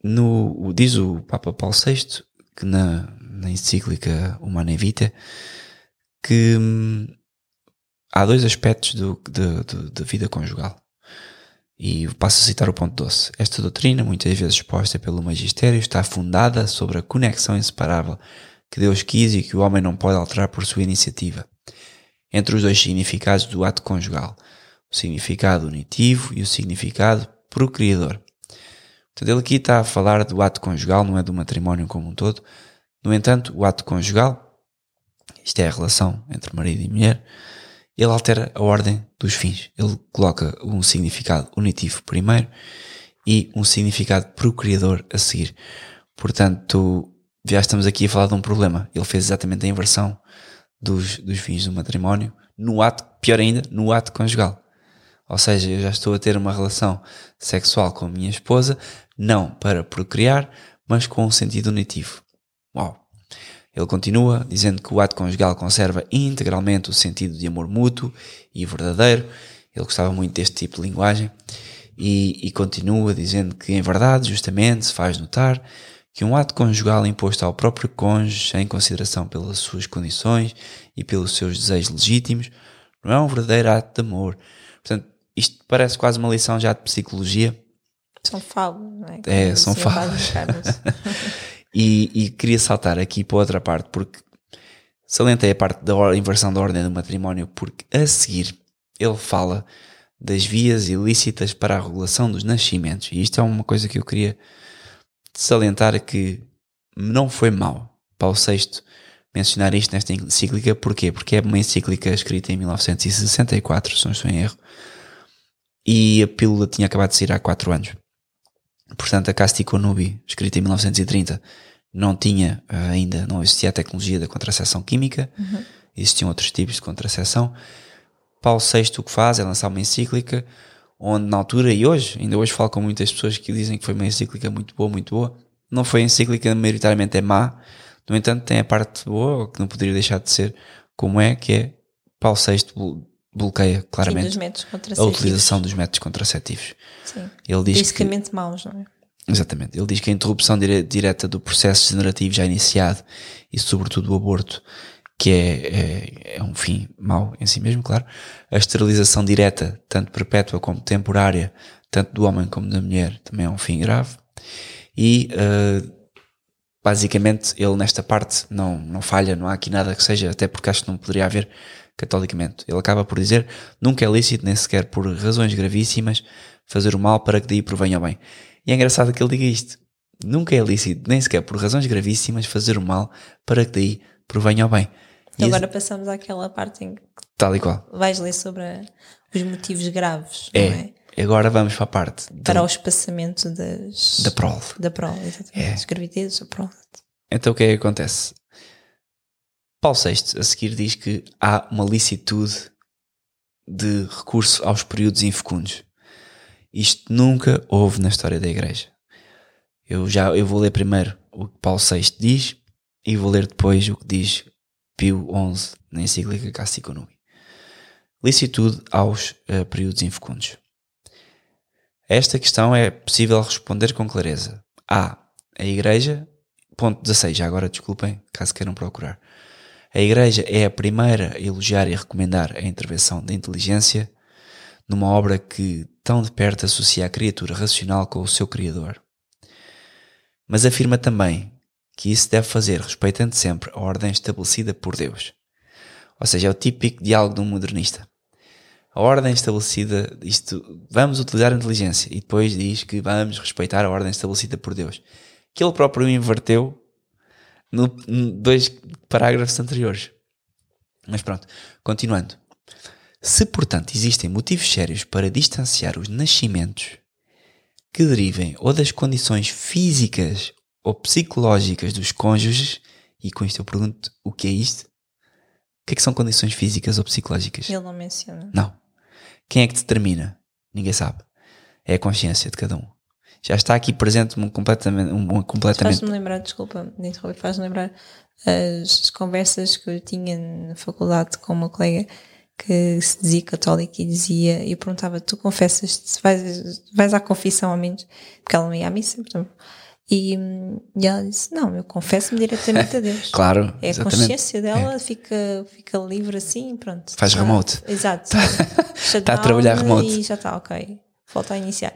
no, diz o Papa Paulo VI que na, na encíclica Humana Vitae que hum, há dois aspectos da vida conjugal. E passo a citar o ponto doce. Esta doutrina, muitas vezes exposta pelo magistério, está fundada sobre a conexão inseparável que Deus quis e que o homem não pode alterar por sua iniciativa. Entre os dois significados do ato conjugal, o significado unitivo e o significado procriador. Portanto, ele aqui está a falar do ato conjugal, não é do matrimónio como um todo. No entanto, o ato conjugal, isto é a relação entre marido e mulher, ele altera a ordem dos fins. Ele coloca um significado unitivo primeiro e um significado procriador a seguir. Portanto, já estamos aqui a falar de um problema. Ele fez exatamente a inversão dos, dos fins do matrimónio no ato, pior ainda, no ato conjugal. Ou seja, eu já estou a ter uma relação sexual com a minha esposa, não para procriar, mas com um sentido unitivo. Uau! Ele continua dizendo que o ato conjugal conserva integralmente o sentido de amor mútuo e verdadeiro. Ele gostava muito deste tipo de linguagem. E, e continua dizendo que, em verdade, justamente se faz notar que um ato conjugal imposto ao próprio cônjuge, sem consideração pelas suas condições e pelos seus desejos legítimos, não é um verdadeiro ato de amor. Portanto, isto parece quase uma lição já de psicologia, São falas, não é? É, são diziam falas. [laughs] E, e queria saltar aqui para outra parte, porque salientei a parte da inversão da ordem do matrimónio, porque a seguir ele fala das vias ilícitas para a regulação dos nascimentos. E isto é uma coisa que eu queria salientar que não foi mau Paulo VI mencionar isto nesta encíclica. Porquê? Porque é uma encíclica escrita em 1964, se não estou em erro, e a pílula tinha acabado de sair há 4 anos. Portanto, a Casti Conubi, escrita em 1930, não tinha uh, ainda, não existia a tecnologia da contracepção química, Uhum. existiam outros tipos de contracepção. Paulo VI o que faz é lançar uma encíclica onde na altura e hoje, ainda hoje falo com muitas pessoas que dizem que foi uma encíclica muito boa, muito boa. Não foi encíclica, maioritariamente é má. No entanto, tem a parte boa, que não poderia deixar de ser como é, que é Paulo VI blo- bloqueia claramente a utilização dos métodos contraceptivos. Sim. Ele diz que, Fisicamente maus, não é? exatamente, ele diz que a interrupção dire- direta do processo degenerativo já iniciado e sobretudo o aborto, que é, é, é um fim mau em si mesmo, claro. A esterilização direta, tanto perpétua como temporária, tanto do homem como da mulher, também é um fim grave. E eh, basicamente ele nesta parte não, não falha, não há aqui nada que seja, até porque acho que não poderia haver catolicamente. Ele acaba por dizer, nunca é lícito, nem sequer por razões gravíssimas, fazer o mal para que daí provenha o bem. E é engraçado que ele diga isto. Nunca é lícito, nem sequer por razões gravíssimas, fazer o mal para que daí provenha o bem. E Agora passamos àquela parte em que tal e qual. vais ler sobre a- os motivos graves, não É. é? Agora vamos para a parte Para o espaçamento das, da prole. da prole, exatamente. É. Gravidezes, a prole. Então o que é que acontece? Paulo VI a seguir diz que há uma licitude de recurso aos períodos infecundos. Isto nunca houve na história da Igreja. Eu já eu vou ler primeiro o que Paulo VI diz e vou ler depois o que diz Pio XI na encíclica Castico Nui. Licitude aos eh, períodos infecundos. Esta questão é possível responder com clareza. A. A Igreja ponto 16, já agora desculpem, caso queiram procurar. A Igreja é a primeira a elogiar e recomendar a intervenção da inteligência numa obra que tão de perto associa a criatura racional com o seu Criador. Mas afirma também que isso deve fazer respeitando sempre a ordem estabelecida por Deus. Ou seja, é o típico diálogo de um modernista. A ordem estabelecida, isto, vamos utilizar a inteligência e depois diz que vamos respeitar a ordem estabelecida por Deus que ele próprio inverteu no, no dois parágrafos anteriores. Mas pronto, continuando. Se, portanto, existem motivos sérios para distanciar os nascimentos que derivem ou das condições físicas ou psicológicas dos cônjuges, e com isto eu pergunto o que é isto? O que é que são condições físicas ou psicológicas? Ele não menciona. Não. Quem é que determina? Ninguém sabe. É a consciência de cada um. Já está aqui presente um completamente. Um, completamente Faz-me lembrar, desculpa, de interromper, faz-me lembrar as conversas que eu tinha na faculdade com uma colega que se dizia católica e dizia, e eu perguntava, tu confessas, vais, vais à confissão ao menos, porque ela não ia à missa, portanto, e, e ela disse, não, eu confesso-me diretamente a [laughs] Deus. Claro, É a. É. consciência dela, fica, fica livre assim, pronto. Faz Tá- remote. Exato. Tá a trabalhar remote. E já está, ok. Volta a iniciar.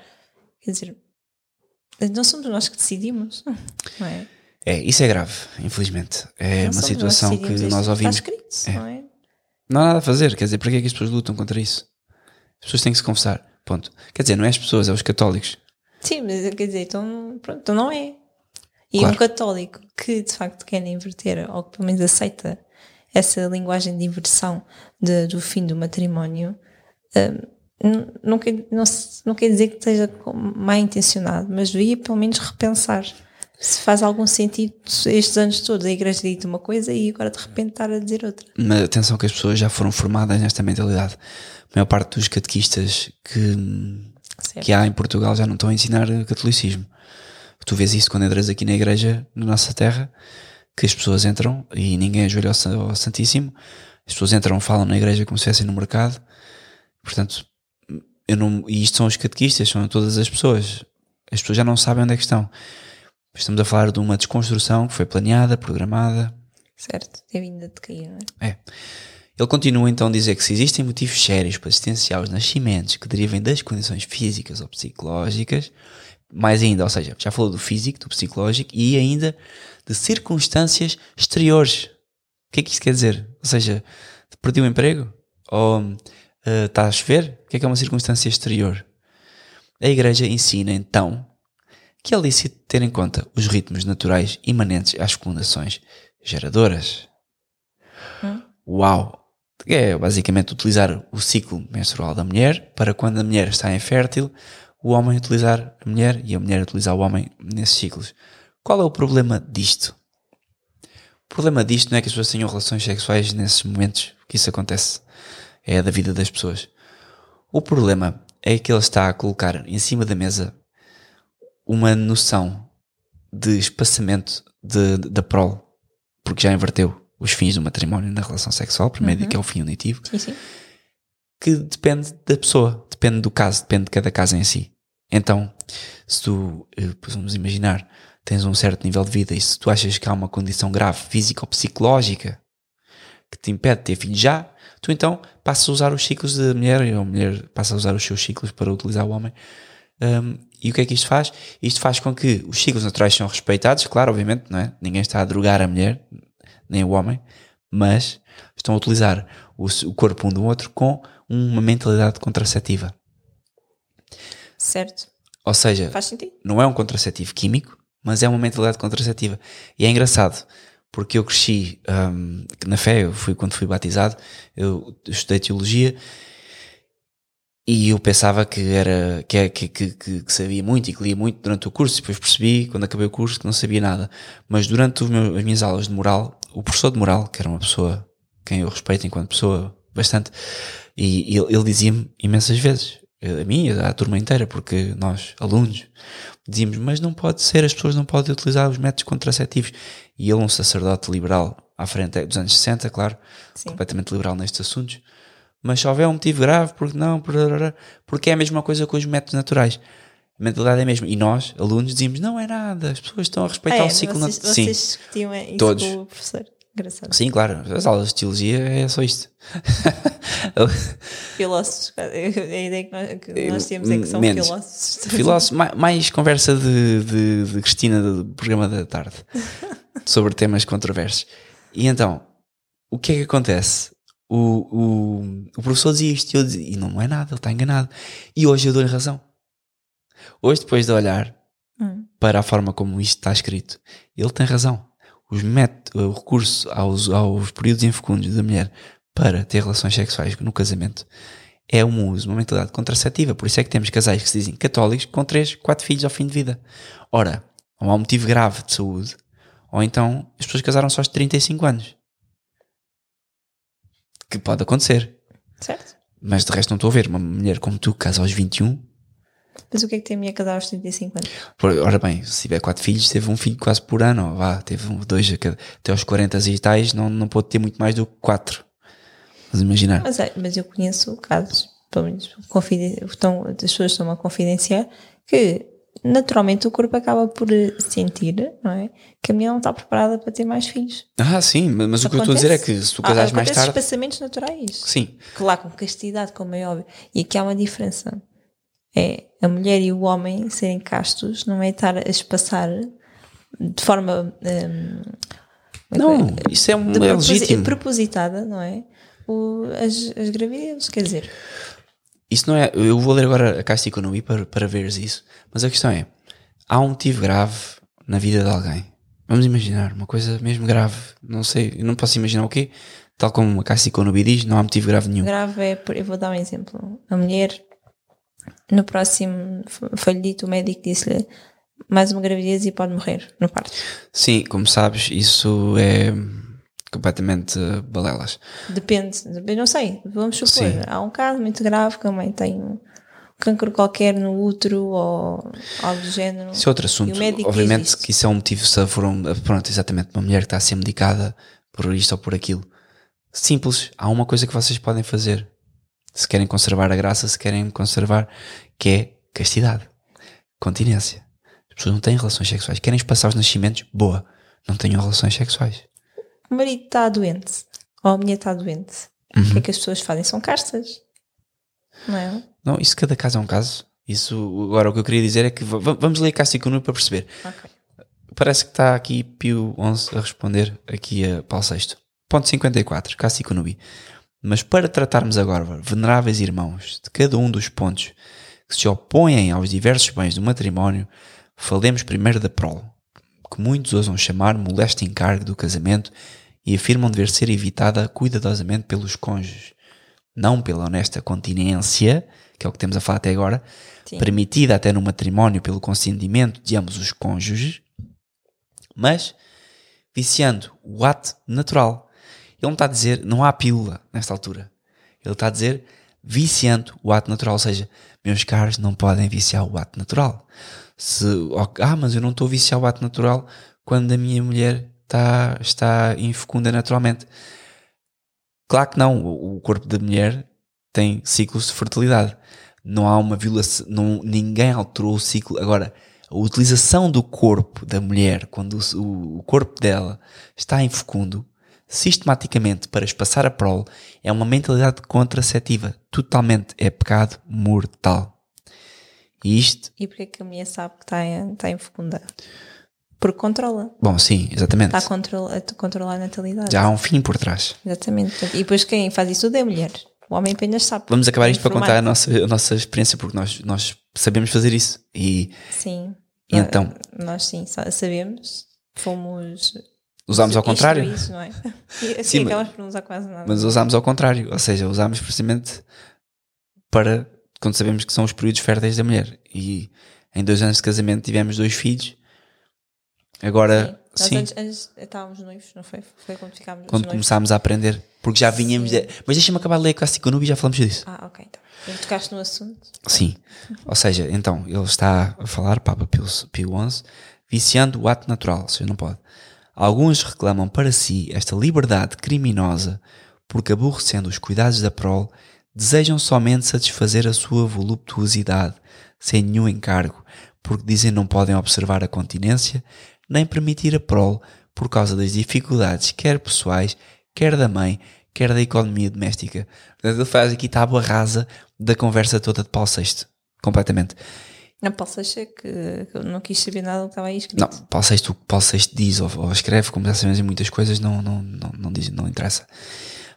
Quer dizer, não somos nós que decidimos, não é? É, isso é grave, infelizmente. É Não uma somos nós situação que decidimos isto. nós ouvimos. Está escrito, É. não é? Não há nada a fazer, quer dizer, para que é que as pessoas lutam contra isso? As pessoas têm que se confessar. Ponto. Quer dizer, não é as pessoas, é os católicos. Sim, mas quer dizer, então, pronto, então não é. E Claro. um católico que de facto quer inverter, ou que pelo menos aceita essa linguagem de inversão de- do fim do matrimónio, hum, não, quer, não, não quer dizer que esteja mal intencionado, mas devia pelo menos repensar se faz algum sentido estes anos todos a igreja dita uma coisa e agora de repente estar a dizer outra. Mas atenção que as pessoas já foram formadas nesta mentalidade. A maior parte dos catequistas que, Certo? que há em Portugal já não estão a ensinar catolicismo. Tu vês isso quando entras aqui na igreja, na nossa terra, que as pessoas entram e ninguém ajoelha ao Sa- ao Santíssimo. As pessoas entram, falam na igreja como se estivessem no mercado. Portanto, eu não, e isto são os catequistas, são todas as pessoas. As pessoas já não sabem onde é que estão. Estamos a falar de uma desconstrução que foi planeada, programada, Certo? Tem vindo a decair, não é? é. Ele continua então a dizer que se existem motivos sérios para distanciar os nascimentos que derivem das condições físicas ou psicológicas, mais ainda, ou seja, já falou do físico, do psicológico e ainda de circunstâncias exteriores. O que é que isso quer dizer? Ou seja, perdi o emprego? Ou eh, está a chover? O que é que é uma circunstância exterior? A Igreja ensina então que é lícito ter em conta os ritmos naturais imanentes às fecundações geradoras. Uau! É basicamente utilizar o ciclo menstrual da mulher para quando a mulher está infértil, o homem utilizar a mulher e a mulher utilizar o homem nesses ciclos. Qual é o problema disto? O problema disto não é que as pessoas tenham relações sexuais nesses momentos que isso acontece. É da vida das pessoas. O problema é que ele está a colocar em cima da mesa uma noção de espaçamento de, da prole, porque já inverteu os fins do matrimónio na relação sexual, primeiro uhum. que é o fim unitivo, sim, sim. que depende da pessoa, depende do caso, depende de cada caso em si. Então, se tu, eh, vamos imaginar, tens um certo nível de vida e se tu achas que há uma condição grave física ou psicológica que te impede de ter filhos já, tu então passas a usar os ciclos da mulher e a mulher passa a usar os seus ciclos para utilizar o homem. Um, e o que é que isto faz? Isto faz com que os ciclos naturais sejam respeitados, claro, obviamente, não é? Ninguém está a drogar a mulher, nem o homem, mas estão a utilizar o, o corpo um do outro com uma mentalidade contraceptiva. Certo. Ou seja, não é um contraceptivo químico, mas é uma mentalidade contraceptiva. E é engraçado, porque eu cresci um, na fé, eu fui quando fui batizado, eu estudei teologia e eu pensava que era que, que, que, que, sabia muito e que lia muito durante o curso, depois percebi, quando acabei o curso, que não sabia nada. Mas durante meu, as minhas aulas de moral, o professor de moral, que era uma pessoa quem eu respeito enquanto pessoa bastante, e ele, ele dizia-me imensas vezes: a mim e à turma inteira, porque nós, alunos, dizíamos, mas não pode ser, as pessoas não podem utilizar os métodos contraceptivos. E ele, um sacerdote liberal à frente dos anos 60, claro, Sim. completamente liberal nestes assuntos, mas se houver um motivo grave, porque não, porque é a mesma coisa com os métodos naturais. A mentalidade é a mesma. E nós, alunos, dizíamos, não é nada, as pessoas estão a respeitar é, o ciclo natural. Vocês, Sim, vocês discutiam isso todos. com o professor. Engraçado. Sim, claro. As aulas de teologia é só isto. [laughs] filósofos. A ideia que nós, que nós temos é que são Menos. filósofos. Filósofos, mais, mais conversa de, de, de, Cristina do programa da tarde [laughs] sobre temas controversos. E então, o que é que acontece? O, o, o professor dizia isto e eu dizia, e não é nada, ele está enganado. E hoje eu dou-lhe razão. Hoje, depois de olhar hum. para a forma como isto está escrito, ele tem razão os métodos, o recurso aos, aos períodos infecundos da mulher para ter relações sexuais no casamento é um uso, uma mentalidade contraceptiva. Por isso é que temos casais que se dizem católicos com 3, 4 filhos ao fim de vida. Ora, ou há um motivo grave de saúde, ou então as pessoas casaram só aos 35 anos. Que pode acontecer. Certo. Mas de resto não estou a ver uma mulher como tu que casa aos 21 mas o que é que tem a minha casar aos 35 anos? Por, ora bem, se tiver quatro filhos, teve um filho quase por ano, vá, teve um, dois a cada, até aos 40 e tais, não, não pode ter muito mais do que quatro. Mas imaginar. Mas, é, mas eu conheço casos, pelo menos estão, as pessoas estão a confidenciar, que naturalmente o corpo acaba por sentir, não é? Que a mulher não está preparada para ter mais filhos. Ah, sim, mas, o que eu estou a dizer é que se tu casares ah, mais tarde. espaçamentos naturais. Sim. Claro, com castidade, como é óbvio. E aqui há uma diferença é a mulher e o homem serem castos, não é estar a espaçar de forma. Um, é não, isso é, um, é legítimo. Propositada, não é? O, as, as gravidezes, quer dizer. Isso não é. Eu vou ler agora a Casta Economia para, para veres isso, mas a questão é: há um motivo grave na vida de alguém. Vamos imaginar uma coisa mesmo grave. Não sei, eu não posso imaginar o quê. Tal como a Casta Economia diz, não há motivo grave nenhum. Grave é, eu vou dar um exemplo. A mulher no próximo foi-lhe dito, o médico disse-lhe mais uma gravidez e pode morrer no parto. Sim, como sabes, isso é completamente balelas. Depende, não sei, vamos supor, Sim. há um caso muito grave que a mãe tem um cancro qualquer no útero ou algo do género. Isso é outro assunto. Obviamente que isso é um motivo se for um, pronto, exatamente uma mulher que está a ser medicada por isto ou por aquilo. Simples, há uma coisa que vocês podem fazer se querem conservar a graça, se querem conservar, que é castidade, continência. As pessoas não têm relações sexuais. Querem espaçar os nascimentos? Boa. Não tenham relações sexuais. O marido está doente, ou a mulher está doente. Uhum. O que é uhum. que as pessoas fazem? São castas. Não é? Não, isso cada caso é um caso. Isso, agora o que eu queria dizer é que vamos ler Cássio Cunha para perceber. Okay. Parece que está aqui Pio XI a responder aqui a Paulo VI. Ponto 54, Cássio Cunubi. Mas para tratarmos agora, veneráveis irmãos, de cada um dos pontos que se opõem aos diversos bens do matrimónio, falemos primeiro da prole, que muitos ousam chamar molesta encargo do casamento e afirmam dever ser evitada cuidadosamente pelos cônjuges, não pela honesta continência, que é o que temos a falar até agora, Sim. permitida até no matrimónio pelo consentimento de ambos os cônjuges, Mas viciando o ato natural. Ele não está a dizer, não há pílula nesta altura. Ele está a dizer viciando o ato natural. Ou seja, meus caros não podem viciar o ato natural. Se, ah, mas eu não estou a viciar o ato natural quando a minha mulher está, está infecunda naturalmente. Claro que não. O corpo da mulher tem ciclos de fertilidade. Não há uma violação, não, ninguém alterou o ciclo. Agora, a utilização do corpo da mulher, quando o, o corpo dela está infecundo, sistematicamente para espaçar a prole, é uma mentalidade contraceptiva. Totalmente. É pecado mortal. E isto. E porquê que a mulher sabe que está, está infecunda? Porque controla. Bom, sim, exatamente. Está a, controla, a controlar a natalidade. Já há um fim por trás. Exatamente. E depois quem faz isso tudo é a mulher. O homem apenas sabe. Vamos acabar isto para contar a nossa, a nossa experiência, porque nós, nós sabemos fazer isso. E, sim. E então. Nós sim, sabemos. Fomos. Usámos ao contrário. Isso, não é? [laughs] E assim sim, acabamos por não usar quase nada. Mas usámos ao contrário. Ou seja, usámos precisamente para quando sabemos que são os períodos férteis da mulher. E em dois anos de casamento tivemos dois filhos. Agora, sim. sim. Antes, antes, estávamos noivos, não foi? Foi quando ficámos Quando começámos a aprender. Porque já vinhamos. De... Mas deixa-me acabar de ler a Siconubi e já falamos disso. Ah, ok. Então. E tocaste no assunto. Sim. Ou seja, então, ele está a falar, Papa Pio, Pio XI, viciando o ato natural, seja, não pode. Alguns reclamam para si esta liberdade criminosa porque, aborrecendo os cuidados da prole, desejam somente satisfazer a sua voluptuosidade, sem nenhum encargo, porque dizem não podem observar a continência, nem permitir a prole por causa das dificuldades, quer pessoais, quer da mãe, quer da economia doméstica. Portanto, ele faz aqui tábua rasa da conversa toda de Paulo VI. Completamente. Não, Paulo VI é que, que não quis saber nada do que estava aí escrito. Não, Paulo VI, o que Paulo VI diz ou, ou escreve, como já sabemos em muitas coisas, não, não, não, não, diz, não interessa.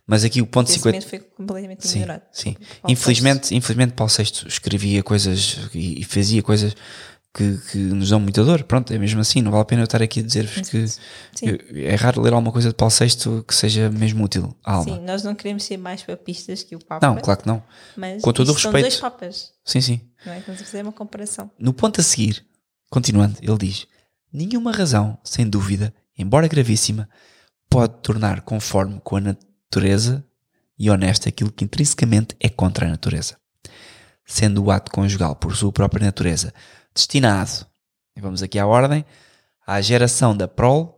Mas aqui o ponto Esse 50. foi completamente sim, ignorado. Sim. Infelizmente, infelizmente, Paulo VI escrevia coisas e, e fazia coisas que, que, nos dão muita dor. Pronto, é mesmo assim, não vale a pena eu estar aqui a dizer-vos que eu, é raro ler alguma coisa de Paulo VI que seja mesmo útil à alma. Sim, nós não queremos ser mais papistas que o Papa. Não, claro que não. Mas Com todo o são respeito. dois papas. Sim, sim. Não é? Estamos a fazer uma comparação. No ponto a seguir, continuando, ele diz: Nenhuma razão, sem dúvida, embora gravíssima, pode tornar conforme com a natureza e honesta aquilo que intrinsecamente é contra a natureza. Sendo o ato conjugal, por sua própria natureza, destinado, e vamos aqui à ordem, à geração da prole,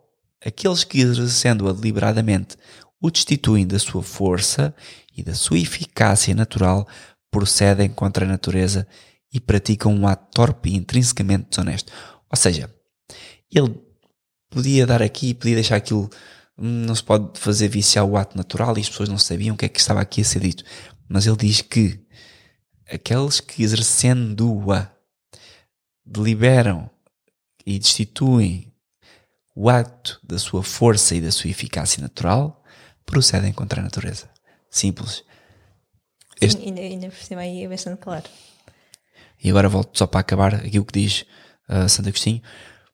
aqueles que, exercendo-a deliberadamente, o destituem da sua força e da sua eficácia natural, procedem contra a natureza e praticam um ato torpe e intrinsecamente desonesto. Ou seja, ele podia dar aqui, podia deixar aquilo, hum, não se pode fazer viciar o ato natural e as pessoas não sabiam o que é que estava aqui a ser dito. Mas ele diz que aqueles que exercendo-a deliberam e destituem o ato da sua força e da sua eficácia natural, procedem contra a natureza. Simples. Este... Sim, ainda, ainda por cima aí é bastante claro. E agora volto só para acabar aqui o que diz uh, Santo Agostinho.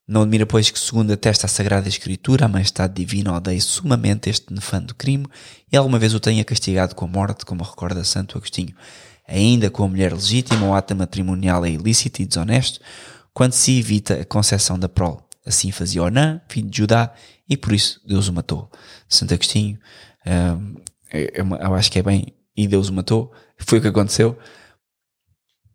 Não admira, pois, que, segundo atesta a Sagrada Escritura, a majestade divina odeie sumamente este nefando crime e alguma vez o tenha castigado com a morte, como recorda Santo Agostinho ainda com a mulher legítima, o ato matrimonial é ilícito e desonesto, quando se evita a concepção da prole. Assim fazia Onã, filho de Judá, e por isso Deus o matou. Santo Agostinho, hum, é, é eu acho que é bem, e Deus o matou, foi o que aconteceu,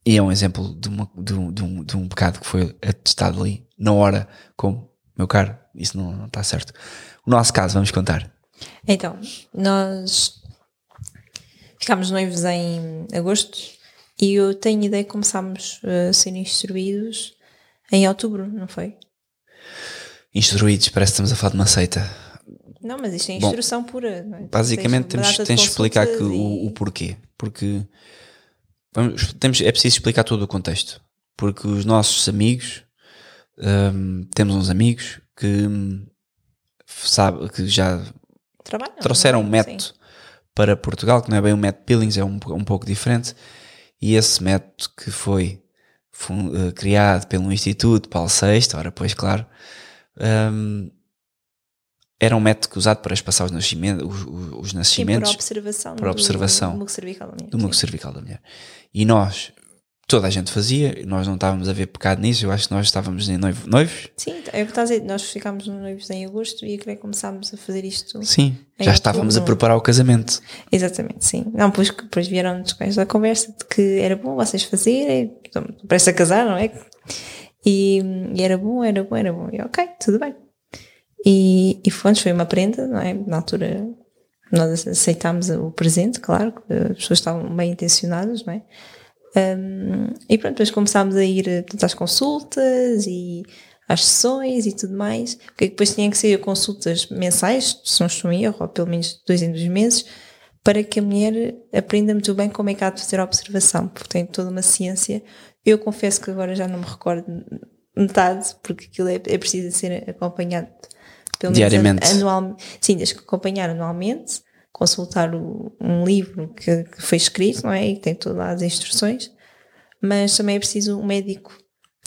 e é um exemplo de, uma, de, um, de, um, de um pecado que foi atestado ali, na hora, como, meu caro, isso não está certo. O nosso caso, vamos contar. Então, nós Ficámos noivos em agosto e eu tenho ideia que começámos a ser instruídos em outubro, não foi? Instruídos, parece que estamos a falar de uma seita. Não, mas isto é instrução Bom, pura. É? Basicamente temos, tens de explicar que, e... o, o, porquê. Porque vamos, temos, é preciso explicar todo o contexto. Porque os nossos amigos, um, temos uns amigos que hum, sabe, que já Trabalham, trouxeram um método Sim para Portugal, que não é bem um método Billings, é um, um pouco diferente. E esse método que foi uh, criado pelo Instituto Paulo VI, ora, pois, claro, um, era um método usado para espaçar os nascimentos, os, os nascimentos Sim, para observação, para observação do, do muco cervical da mulher. Do muco cervical da mulher. E nós toda a gente fazia, nós não estávamos a ver pecado nisso, eu acho que nós estávamos em noivo, noivos. Sim, é o que estás a dizer. Nós ficámos noivos em agosto e a querer começámos a fazer isto. Sim, já estávamos a outubro. preparar o casamento. Exatamente, sim. Não, pois, depois vieram-nos com esta conversa de que era bom vocês fazerem, parece a casar, não é? E, e era bom, era bom, era bom. E ok, tudo bem. E, e foi, foi uma prenda, não é? Na altura nós aceitámos o presente, claro, que as pessoas estavam bem intencionadas, não é? Um, e pronto, depois começámos a ir eh, portanto, às consultas e às sessões e tudo mais, porque depois tinham que ser consultas mensais, se não estou em erro, ou pelo menos dois em dois meses, para que a mulher aprenda muito bem como é que há de fazer a observação, porque tem toda uma ciência. Eu confesso que agora já não me recordo metade, porque aquilo é, é preciso ser acompanhado pelo menos Diariamente. anualmente. Sim, tens que acompanhar anualmente, consultar o- um livro que, que foi escrito, não é? E que tem todas as instruções, mas também é preciso um médico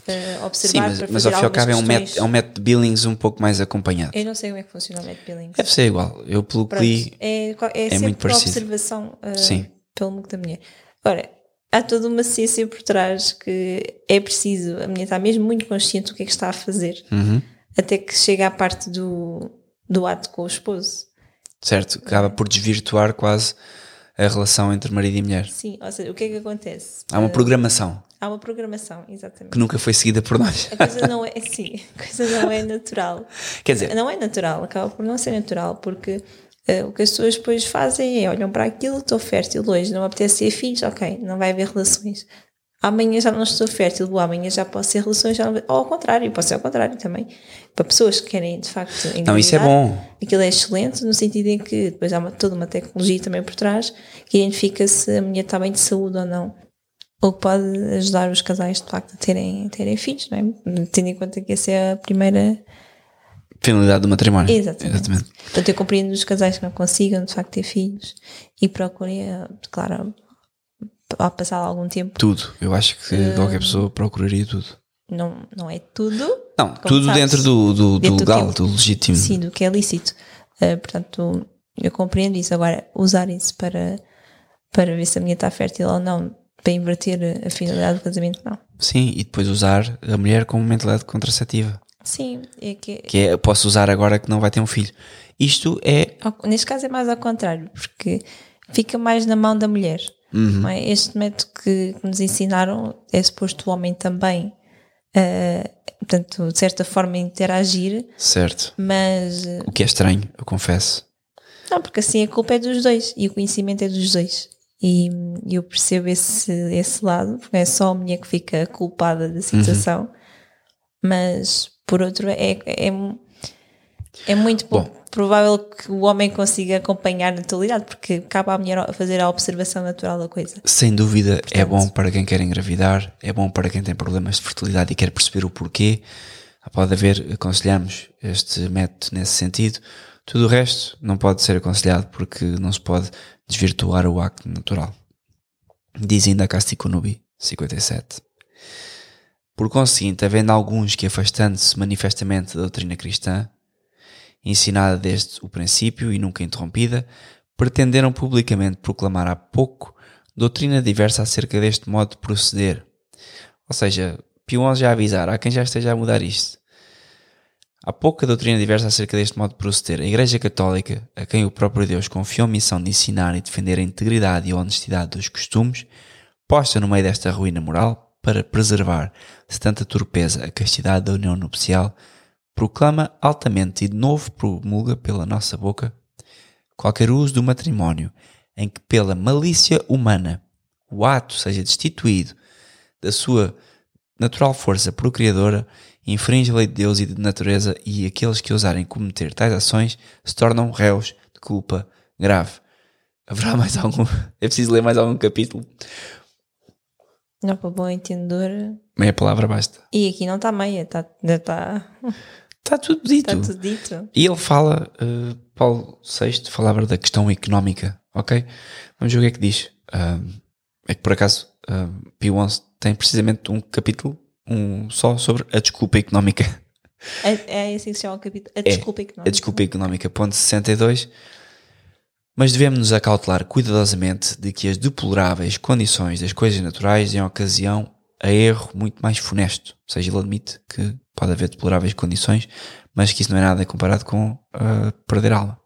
eh, observar Sim, mas, mas ao fim e ao cabo é um, método, é um método de Billings um pouco mais acompanhado. Eu não sei como é que funciona o método Billings. Deve ser igual. Eu, pelo que li, é, qual- é, sempre muito parecido. observação uh, Sim. pelo muco da mulher. Ora, há toda uma ciência por trás que é preciso, a mulher está mesmo muito consciente do que é que está a fazer, Uhum. até que chega à parte do, do ato com o esposo. Certo, acaba por desvirtuar quase a relação entre marido e mulher. Sim, ou seja, o que é que acontece? Há uma programação Há uma programação, exatamente. que nunca foi seguida por nós. A coisa não é sim, a coisa não é natural. [laughs] Quer dizer, Não é natural, acaba por não ser natural, porque eh, o que as pessoas depois fazem é olham para aquilo, estou fértil hoje, não apetece ter filhos, ok, não vai haver relações. Amanhã já não estou fértil, ou amanhã já posso ter relações, já não... ou ao contrário, pode ser ao contrário também. Para pessoas que querem de facto não, isso é engravidar, bom. Aquilo é excelente no sentido em que depois há uma- toda uma tecnologia também por trás que identifica se a mulher está bem de saúde ou não. O que pode ajudar os casais de facto a terem, a terem filhos, não é? Tendo em conta que essa é a primeira Finalidade do matrimónio. Exatamente. Portanto, eu compreendo os casais que não consigam de facto ter filhos e procurem, eh, claro, ao passar algum tempo, Tudo. Eu acho que Eh, qualquer pessoa procuraria tudo. não, não é tudo, Não, tudo sabes, dentro do, do, do dentro do legal, que é- do legítimo. sim, do que é lícito. Eh, portanto, eu compreendo isso. Agora, usar isso para, para ver se a mulher está fértil ou não, para inverter a finalidade do casamento, não. Sim, e depois usar a mulher como mentalidade contraceptiva. Sim, é que Que é, posso usar agora que não vai ter um filho. Isto é. Neste caso é mais ao contrário, porque fica mais na mão da mulher. Não é? Este método que, que nos ensinaram é suposto o homem também, eh, portanto, de certa forma, interagir, Certo. mas O que é estranho, eu confesso. não, porque assim a culpa é dos dois e o conhecimento é dos dois. E eu percebo esse, esse lado, porque é só a mulher que fica culpada da situação, mas por outro é, é, é muito pouco provável que o homem consiga acompanhar na totalidade, porque cabe à mulher a fazer a observação natural da coisa. Sem dúvida, é bom para quem quer engravidar, é bom para quem tem problemas de fertilidade e quer perceber o porquê. Pode haver, aconselhamos este método nesse sentido. Tudo o resto não pode ser aconselhado porque não se pode desvirtuar o acto natural. Diz ainda Castico Nubi, 57. Por conseguinte, havendo alguns que, afastando-se manifestamente da doutrina cristã, ensinada desde o princípio e nunca interrompida, pretenderam publicamente proclamar há pouco doutrina diversa acerca deste modo de proceder. Ou seja, Pio já avisar, há quem já esteja a mudar isto. Há pouca doutrina diversa acerca deste modo de proceder. A Igreja Católica, a quem o próprio Deus confiou a missão de ensinar e defender a integridade e a honestidade dos costumes, posta no meio desta ruína moral para preservar de tanta torpeza a castidade da união nupcial, proclama altamente e de novo promulga pela nossa boca qualquer uso do matrimónio em que pela malícia humana o ato seja destituído da sua natural força procriadora, infringe a lei de Deus e de natureza e aqueles que ousarem cometer tais ações se tornam réus de culpa grave. Haverá mais algum? [laughs] É preciso ler mais algum capítulo? Não para bom entendedor. Meia palavra basta. E aqui não está meia, está, ainda [laughs] está, tudo dito. está tudo dito. E ele fala, eh, Paulo VI falava da questão económica, ok? Vamos ver o que é que diz. Ahm, é que por acaso ahm, Pio XI tem precisamente um capítulo um só sobre a desculpa económica. É, é assim que se chama o capítulo. A desculpa É, económica. A desculpa económica, ponto 62. Mas devemos nos acautelar cuidadosamente de que as deploráveis condições das coisas naturais em ocasião a erro muito mais funesto. Ou seja, ele admite que pode haver deploráveis condições, mas que isso não é nada comparado com uh, perder a alma.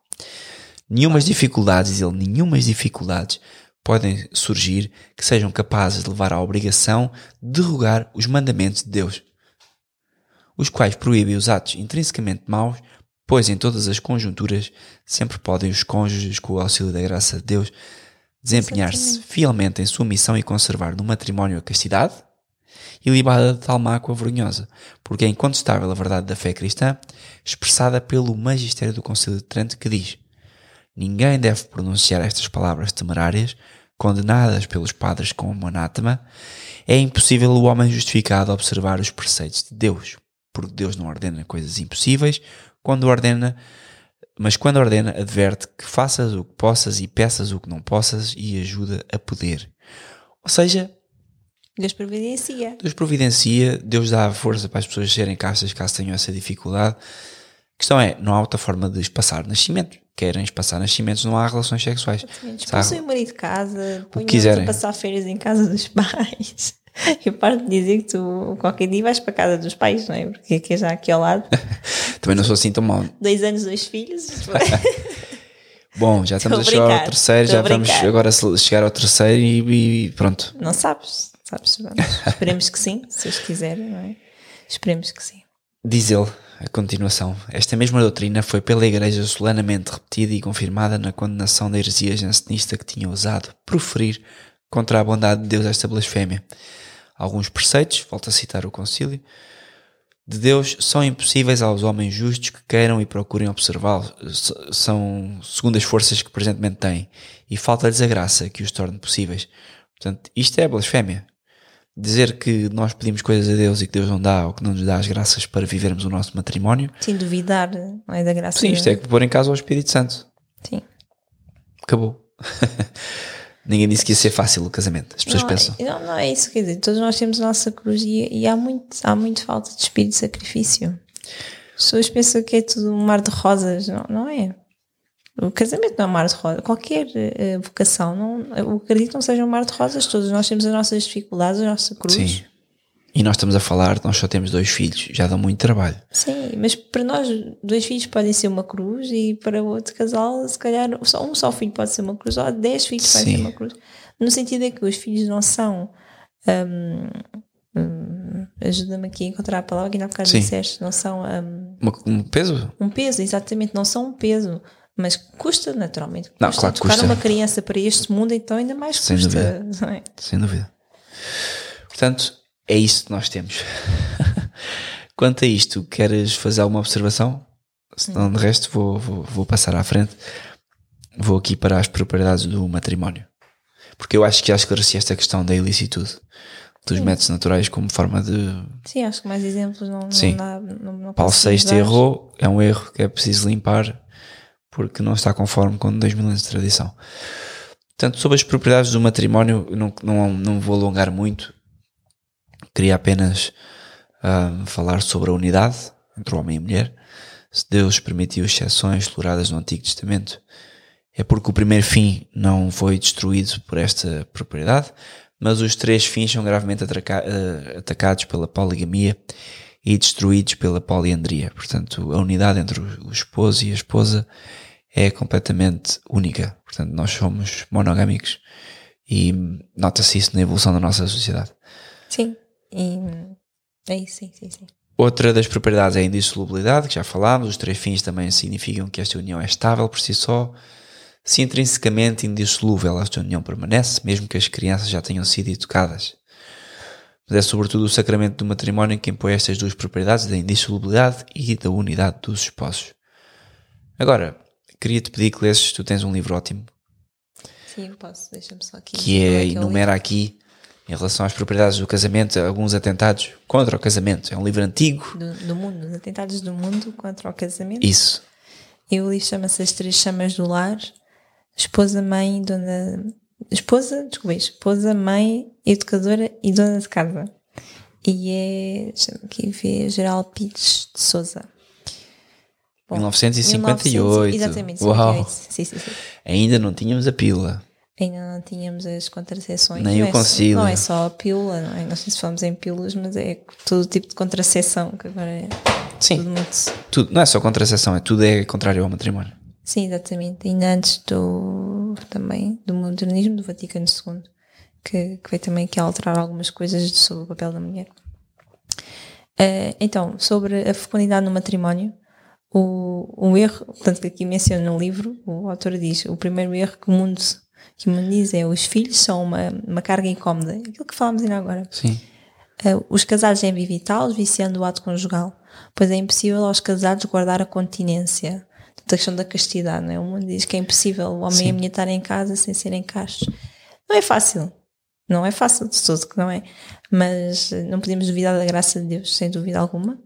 Nenhumas dificuldades, ele, nenhumas dificuldades podem surgir que sejam capazes de levar à obrigação de derrogar os mandamentos de Deus, os quais proíbem os atos intrinsecamente maus, pois em todas as conjunturas sempre podem os cônjuges, com o auxílio da graça de Deus, desempenhar-se fielmente em sua missão e conservar no matrimónio a castidade e libada de tal mácua vergonhosa, porque é incontestável a verdade da fé cristã, expressada pelo magistério do Concílio de Trento, que diz: Ninguém deve pronunciar estas palavras temerárias, condenadas pelos padres como anátema, é impossível o homem justificado observar os preceitos de Deus, porque Deus não ordena coisas impossíveis, quando ordena, mas quando ordena, adverte que faças o que possas e peças o que não possas e ajuda a poder. Ou seja, Deus providencia. Deus providencia, Deus dá força para as pessoas serem castas caso tenham essa dificuldade. A questão é, não há outra forma de espaçar nascimento. Querem espaçar nascimentos, não há relações sexuais. Expulsem o marido de casa, a passar férias em casa dos pais. [laughs] Eu paro de dizer que tu qualquer dia vais para a casa dos pais, não é? Porque aqui é já aqui ao lado. [laughs] Também não sou assim tão mau. Dois anos, dois filhos. [laughs] Bom, já estamos a chegar ao terceiro, já vamos agora chegar ao terceiro e, e pronto. Não sabes, sabes? [laughs] Esperemos que sim, se eles quiserem, não é? Esperemos que sim. Diz ele, a continuação, esta mesma doutrina foi pela Igreja solenamente repetida e confirmada na condenação da heresia jansenista que tinha ousado proferir contra a bondade de Deus esta blasfémia. Alguns preceitos, volto a citar o concílio, de Deus são impossíveis aos homens justos que queiram e procurem observá-los, são segundo as forças que presentemente têm, e falta-lhes a graça que os torne possíveis. Portanto, isto é blasfémia dizer que nós pedimos coisas a Deus e que Deus não dá ou que não nos dá as graças para vivermos o nosso matrimónio. Sim, duvidar não é da graça. Sim, isto é que pôr em causa o Espírito Santo. Sim. Acabou. [laughs] Ninguém disse que ia ser fácil o casamento. As pessoas não, pensam. Não, não é isso. Quer dizer, todos nós temos a nossa cruz e, e há, muito, há muito falta de espírito de sacrifício. As pessoas pensam que é tudo um mar de rosas. Não, não é. O casamento não é um mar de rosas. Qualquer uh, vocação, não, eu acredito que não seja um mar de rosas. Todos nós temos as nossas dificuldades, a nossa cruz. Sim. E nós estamos a falar, nós só temos dois filhos, já dá muito trabalho. Sim, mas para nós, dois filhos podem ser uma cruz e para outro casal, se calhar, só um só filho pode ser uma cruz, ou dez filhos podem ser uma cruz. No sentido é que os filhos não são. Um, um, Ajuda-me aqui a encontrar a palavra que ainda há bocado disseste, não são. Um, um peso? Um peso, exatamente, não são um peso. Mas custa, naturalmente. Custa. Não, claro que custa. uma criança para este mundo, então ainda mais Sem custa. Dúvida. É? Sem dúvida. Portanto, é isso que nós temos. [laughs] Quanto a isto, queres fazer alguma observação? Senão, de resto, vou, vou, vou passar à frente. Vou aqui para as propriedades do matrimónio. Porque eu acho que já esclareci esta questão da ilicitude dos Sim. métodos naturais como forma de. Sim, acho que mais exemplos não, Sim. não dá. Não, não Paulo VI errou, é um erro que é preciso limpar porque não está conforme com dois mil anos de tradição. Portanto, sobre as propriedades do matrimónio, não, não, não vou alongar muito, queria apenas uh, falar sobre a unidade entre o homem e a mulher. Se Deus permitiu exceções exploradas no Antigo Testamento, é porque o primeiro fim não foi destruído por esta propriedade, mas os três fins são gravemente uh, atacados pela poligamia e destruídos pela poliandria. Portanto, a unidade entre o esposo e a esposa é completamente única. Portanto, nós somos monogâmicos e nota-se isso na evolução da nossa sociedade. Sim, e é isso, sim, sim, sim. Outra das propriedades é a indissolubilidade, que já falámos. Os três fins também significam que esta união é estável por si só. Se intrinsecamente indissolúvel, esta união permanece, mesmo que as crianças já tenham sido educadas. Mas é sobretudo o sacramento do matrimónio que impõe estas duas propriedades da indissolubilidade e da unidade dos esposos. Agora, queria-te pedir que lesses, tu tens um livro ótimo. Sim, posso, deixa-me só aqui. Que é, enumera aqui, em relação às propriedades do casamento, alguns atentados contra o casamento. É um livro antigo. Do, do mundo, os atentados do mundo contra o casamento. Isso. E o livro chama-se As Três Chamas do Lar. Esposa, mãe, dona. Esposa, desculpa, esposa, mãe, educadora e dona de casa. E é. Deixa-me aqui ver. Geral Pires de Souza. Bom, 1958. 1900 exatamente, Uau. 58. Sim, sim, sim. Ainda não tínhamos a pílula. Ainda não tínhamos as contracepções. Nem não o é só- concílio. Não é só a pílula, não é? Não sei se falamos em pílulas, mas é todo tipo de contracepção, que agora é Sim. tudo muito. Tudo, não é só contracepção, é tudo é contrário ao matrimónio. Sim, exatamente. Ainda antes do também do modernismo do Vaticano II, que, que veio também aqui alterar algumas coisas sobre o papel da mulher. Eh, então, sobre a fecundidade no matrimónio, o, o erro, portanto, que aqui menciona no livro, o autor diz: o primeiro erro que o mundo, que o mundo diz é os filhos são uma, uma carga incómoda. Aquilo que falámos ainda agora. Sim. Uh, os casados devem evitá-los, viciando o ato conjugal, pois é impossível aos casados guardar a continência. Portanto, a questão da castidade, não é? O mundo diz que é impossível o homem e a mulher estarem em casa sem serem castos. Não é fácil. Não é fácil de todo, que não é? Mas não podemos duvidar da graça de Deus, sem dúvida alguma.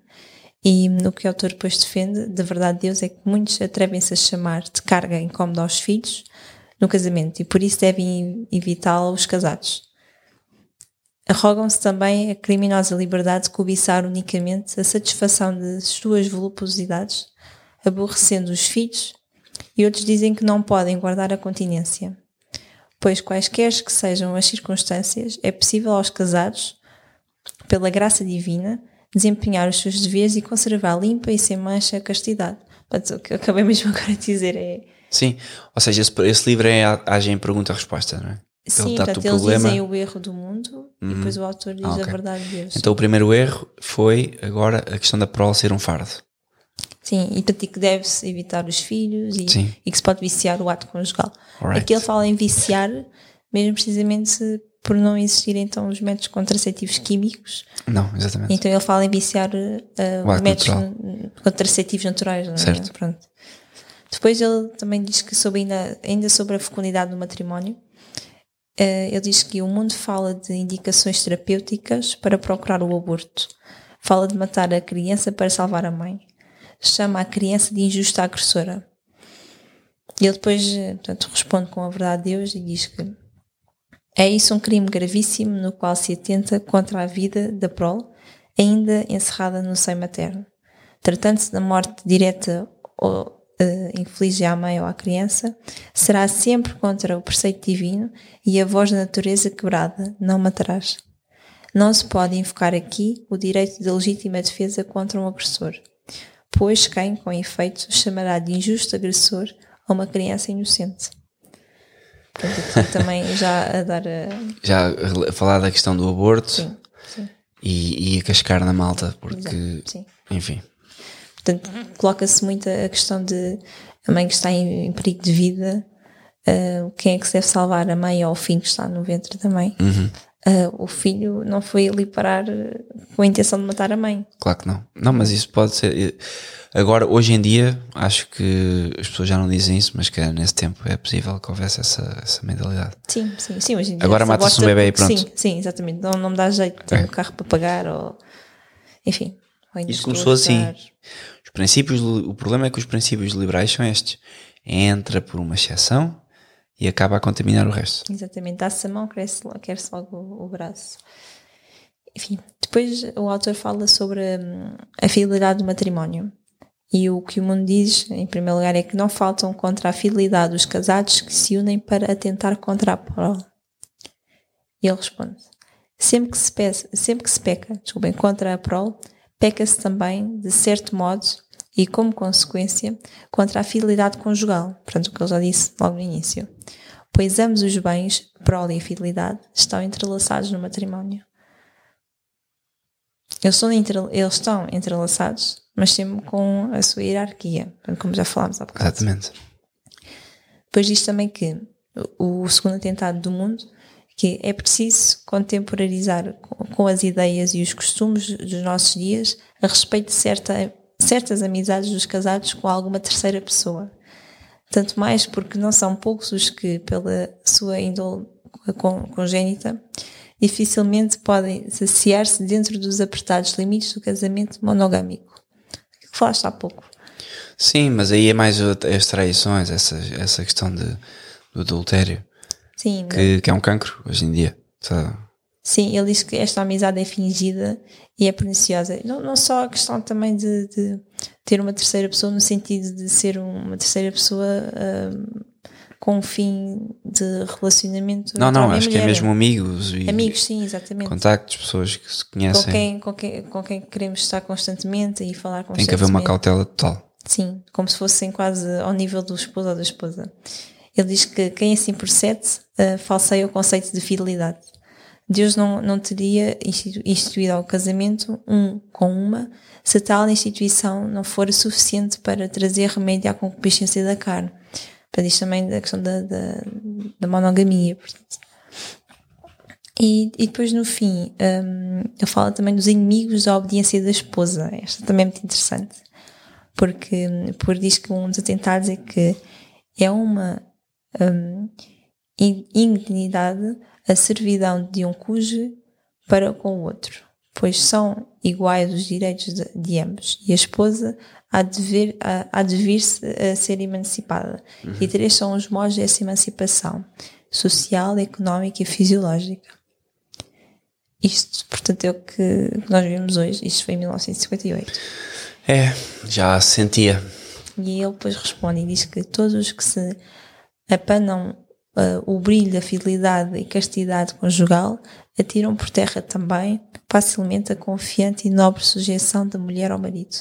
E no que o autor depois defende, da verdade de Deus, é que muitos atrevem-se a chamar de carga incómoda aos filhos no casamento e por isso devem evitá-la os casados. Arrogam-se também a criminosa liberdade de cobiçar unicamente a satisfação das suas voluptuosidades, aborrecendo os filhos, e outros dizem que não podem guardar a continência. Pois, quaisquer que sejam as circunstâncias, é possível aos casados, pela graça divina, desempenhar os seus deveres e conservar limpa e sem mancha a castidade. Portanto, o que eu acabei mesmo agora de dizer é. Sim. Ou seja, esse, esse livro é a- age em pergunta-resposta, não é? Sim, dá-te portanto, eles problema. dizem o erro do mundo e depois o autor diz Ah, ok. a verdade de Deus. Então o primeiro erro foi agora a questão da prole ser um fardo. Sim, e portanto, que deve-se evitar os filhos e, e que se pode viciar o ato conjugal. Alright. Aqui ele fala em viciar, mesmo precisamente por não existirem então os métodos contraceptivos químicos. Não, exatamente. Então ele fala em viciar ato métodos natural. contraceptivos naturais. Não é? Certo. Pronto. Depois ele também diz que sobre ainda, ainda sobre a fecundidade no matrimónio, eh, ele diz que o mundo fala de indicações terapêuticas para procurar o aborto. Fala de matar a criança para salvar a mãe. Chama a criança de injusta agressora. E ele depois eh, portanto, responde com a verdade de Deus e diz que é isso um crime gravíssimo no qual se atenta contra a vida da prole, ainda encerrada no seio materno. Tratando-se da morte direta ou eh, inflige à mãe ou à criança, será sempre contra o preceito divino e a voz da natureza quebrada, não matarás. Não se pode invocar aqui o direito de legítima defesa contra um agressor, pois quem, com efeito, chamará de injusto agressor a uma criança inocente. Portanto, aqui também já a dar a. Já a falar da questão do aborto Sim, sim. e, e a cascar na malta, porque, Exato, sim. enfim, Portanto, coloca-se muito a questão de a mãe que está em, em perigo de vida, ah, quem é que se deve salvar, a mãe ou o filho que está no ventre da mãe. Ah, o filho não foi ali parar ah, com a intenção de matar a mãe. claro que não. Não, mas isso pode ser. Agora, hoje em dia, acho que as pessoas já não dizem isso, mas que nesse tempo é possível que houvesse essa, essa mentalidade. Sim, sim, sim. Hoje em dia Agora se mata-se um bebé e pronto. Sim, sim, exatamente. Não, não me dá jeito, tenho É. um carro para pagar ou. Enfim. ou Isso começou assim. Os princípios, o problema é que os princípios liberais são estes. Entra por uma exceção e acaba a contaminar o resto. Exatamente, dá-se a mão, cresce, quer-se logo o, braço. Enfim, depois o autor fala sobre hum, a fidelidade do matrimónio. E o que o mundo diz, em primeiro lugar, é que não faltam contra a fidelidade os casados que se unem para atentar contra a prole. E ele responde: sempre que se, peça, sempre que se peca desculpem, contra a prole, peca-se também, de certo modo, e como consequência, contra a fidelidade conjugal. Portanto, o que ele já disse logo no início. Pois ambos os bens, prole e fidelidade, estão entrelaçados no matrimónio. Eles estão, eles estão entrelaçados, mas sempre com a sua hierarquia, como já falámos há bocado. Exatamente. Depois diz também que o segundo atentado do mundo, que é preciso contemporarizar com as ideias e os costumes dos nossos dias a respeito de certa, certas amizades dos casados com alguma terceira pessoa. Tanto mais porque não são poucos os que, pela sua índole con- congénita, dificilmente podem saciar-se dentro dos apertados limites do casamento monogâmico. Que falaste há pouco. Sim, mas aí é mais o- as traições, essa, essa questão de, do adultério, Sim, que, que é um cancro hoje em dia. Tá? Sim, ele diz que esta amizade é fingida e é perniciosa. Não, não só a questão também de, de, ter uma terceira pessoa no sentido de ser uma terceira pessoa um, com um fim de relacionamento. Não, não, acho que é mulher. mesmo amigos e Amigos, sim, exatamente. contactos, pessoas que se Com conhecem. quem, com, quem, com quem queremos estar constantemente e falar Tem constantemente. que haver uma cautela total. Sim, como se fossem quase ao nível do esposo ou da esposa. Ele diz que quem assim procede uh, falseia o conceito de fidelidade. Deus não, não teria institu- instituído ao casamento um com uma se tal instituição não for suficiente para trazer remédio à concupiscência da carne. Para isto também da questão da, da, da monogamia. portanto. E, e depois no fim, hum, ele fala também dos inimigos da obediência da esposa. Esta também é muito interessante porque por diz que um dos atentados é que é uma in- indignidade a servidão de um cônjuge para com o outro, pois são iguais os direitos de, de ambos e a esposa há de, vir, há, há de vir-se a ser emancipada. E três são os modos dessa emancipação: social, económica e fisiológica. Isto, portanto, é o que nós vimos hoje. Isto foi em 1958. É, já sentia. E ele depois responde e diz que todos os que se apanam uh, o brilho da fidelidade e castidade conjugal atiram por terra também facilmente a confiante e nobre sujeição da mulher ao marido.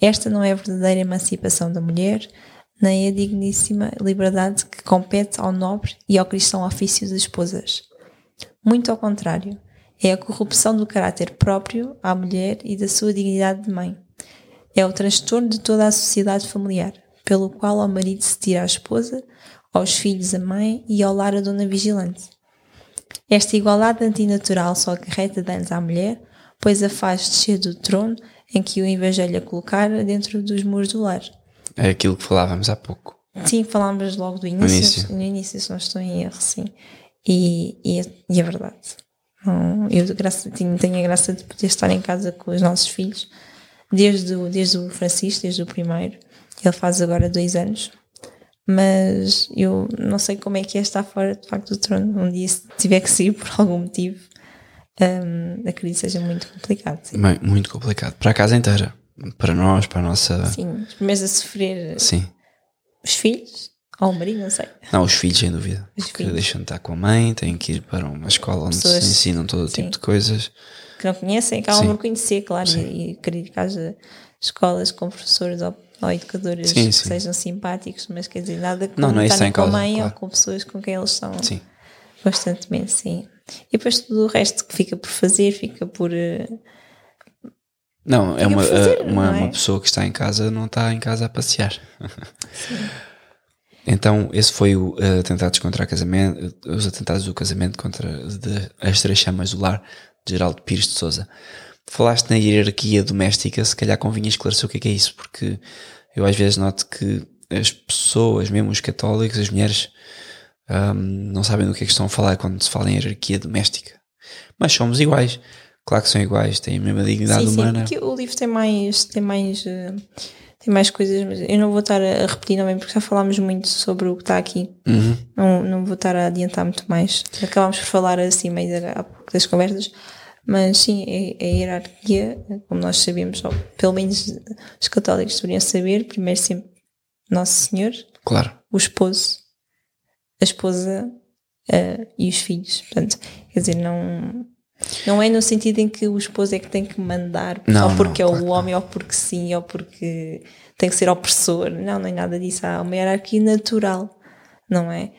Esta não é a verdadeira emancipação da mulher, nem a digníssima liberdade que compete ao nobre e ao cristão ofício das esposas. Muito ao contrário, é a corrupção do caráter próprio à mulher e da sua dignidade de mãe. É o transtorno de toda a sociedade familiar, pelo qual ao marido se tira a esposa, aos filhos a mãe e ao lar a dona vigilante. Esta igualdade antinatural só acarreta danos à mulher, pois a faz descer do trono em que o Evangelho a colocara dentro dos muros do lar. É aquilo que falávamos há pouco. Sim, falámos logo do início, início. no início, se não estou em erro, sim. E, e, é, e é verdade. Não, eu graça, tenho, tenho a graça de poder estar em casa com os nossos filhos, desde o, desde o Francisco, desde o primeiro. Ele faz agora dois anos. Mas eu não sei como é que é estar fora de facto do trono. Um dia, se tiver que sair [laughs] por algum motivo, hum, acredito que seja muito complicado. Sim. Bem, muito complicado. Para a casa inteira. Para nós, para a nossa. Sim, primeiros a sofrer Sim. os filhos, ou o marido, não sei. Não, os filhos, sem dúvida. Os porque filhos. deixam de estar com a mãe, têm que ir para uma escola onde Pessoas- se ensinam todo o sim. tipo de coisas. que não conhecem, acabam Sim. por conhecer, claro, e, e acredito que haja escolas com professores ou, ou educadores Sim, que sim. sejam simpáticos, mas quer dizer, nada como Não, não é isso com a causa, mãe ou claro. com pessoas com quem eles estão Sim. constantemente, sim. E depois tudo o resto que fica por fazer, fica por. eh, Não, é Fica uma, por fazer, eh, uma, não é? uma pessoa que está em casa não está em casa a passear. então, esse foi o eh, atentados contra o casamento, os atentados do casamento contra de, as três chamas do lar de Geraldo Pires de Souza. Falaste na hierarquia doméstica, se calhar convinha esclarecer o que é, que é isso, porque eu às vezes noto que as pessoas, mesmo os católicos, as mulheres, ahm, não sabem do que é que estão a falar quando se fala em hierarquia doméstica. Mas somos iguais. Claro que são iguais, têm a mesma dignidade sim, humana. sim, o livro tem mais. Tem mais eh, tem mais coisas, mas eu não vou estar a repetir também porque já falámos muito sobre o que está aqui. Uhum. Não, não vou estar a adiantar muito mais. Acabámos por falar assim meio há pouco das conversas, mas sim, é, é a hierarquia, como nós sabemos, ou pelo menos os católicos deveriam saber, primeiro sempre Nosso Senhor, Claro. o esposo, a esposa eh, e os filhos. Portanto, quer dizer, não, não é no sentido em que o esposo é que tem que mandar, Não, ou porque não, é o homem, ou porque sim, ou porque tem que ser opressor. Não, não é nada disso. Há uma hierarquia natural, não é?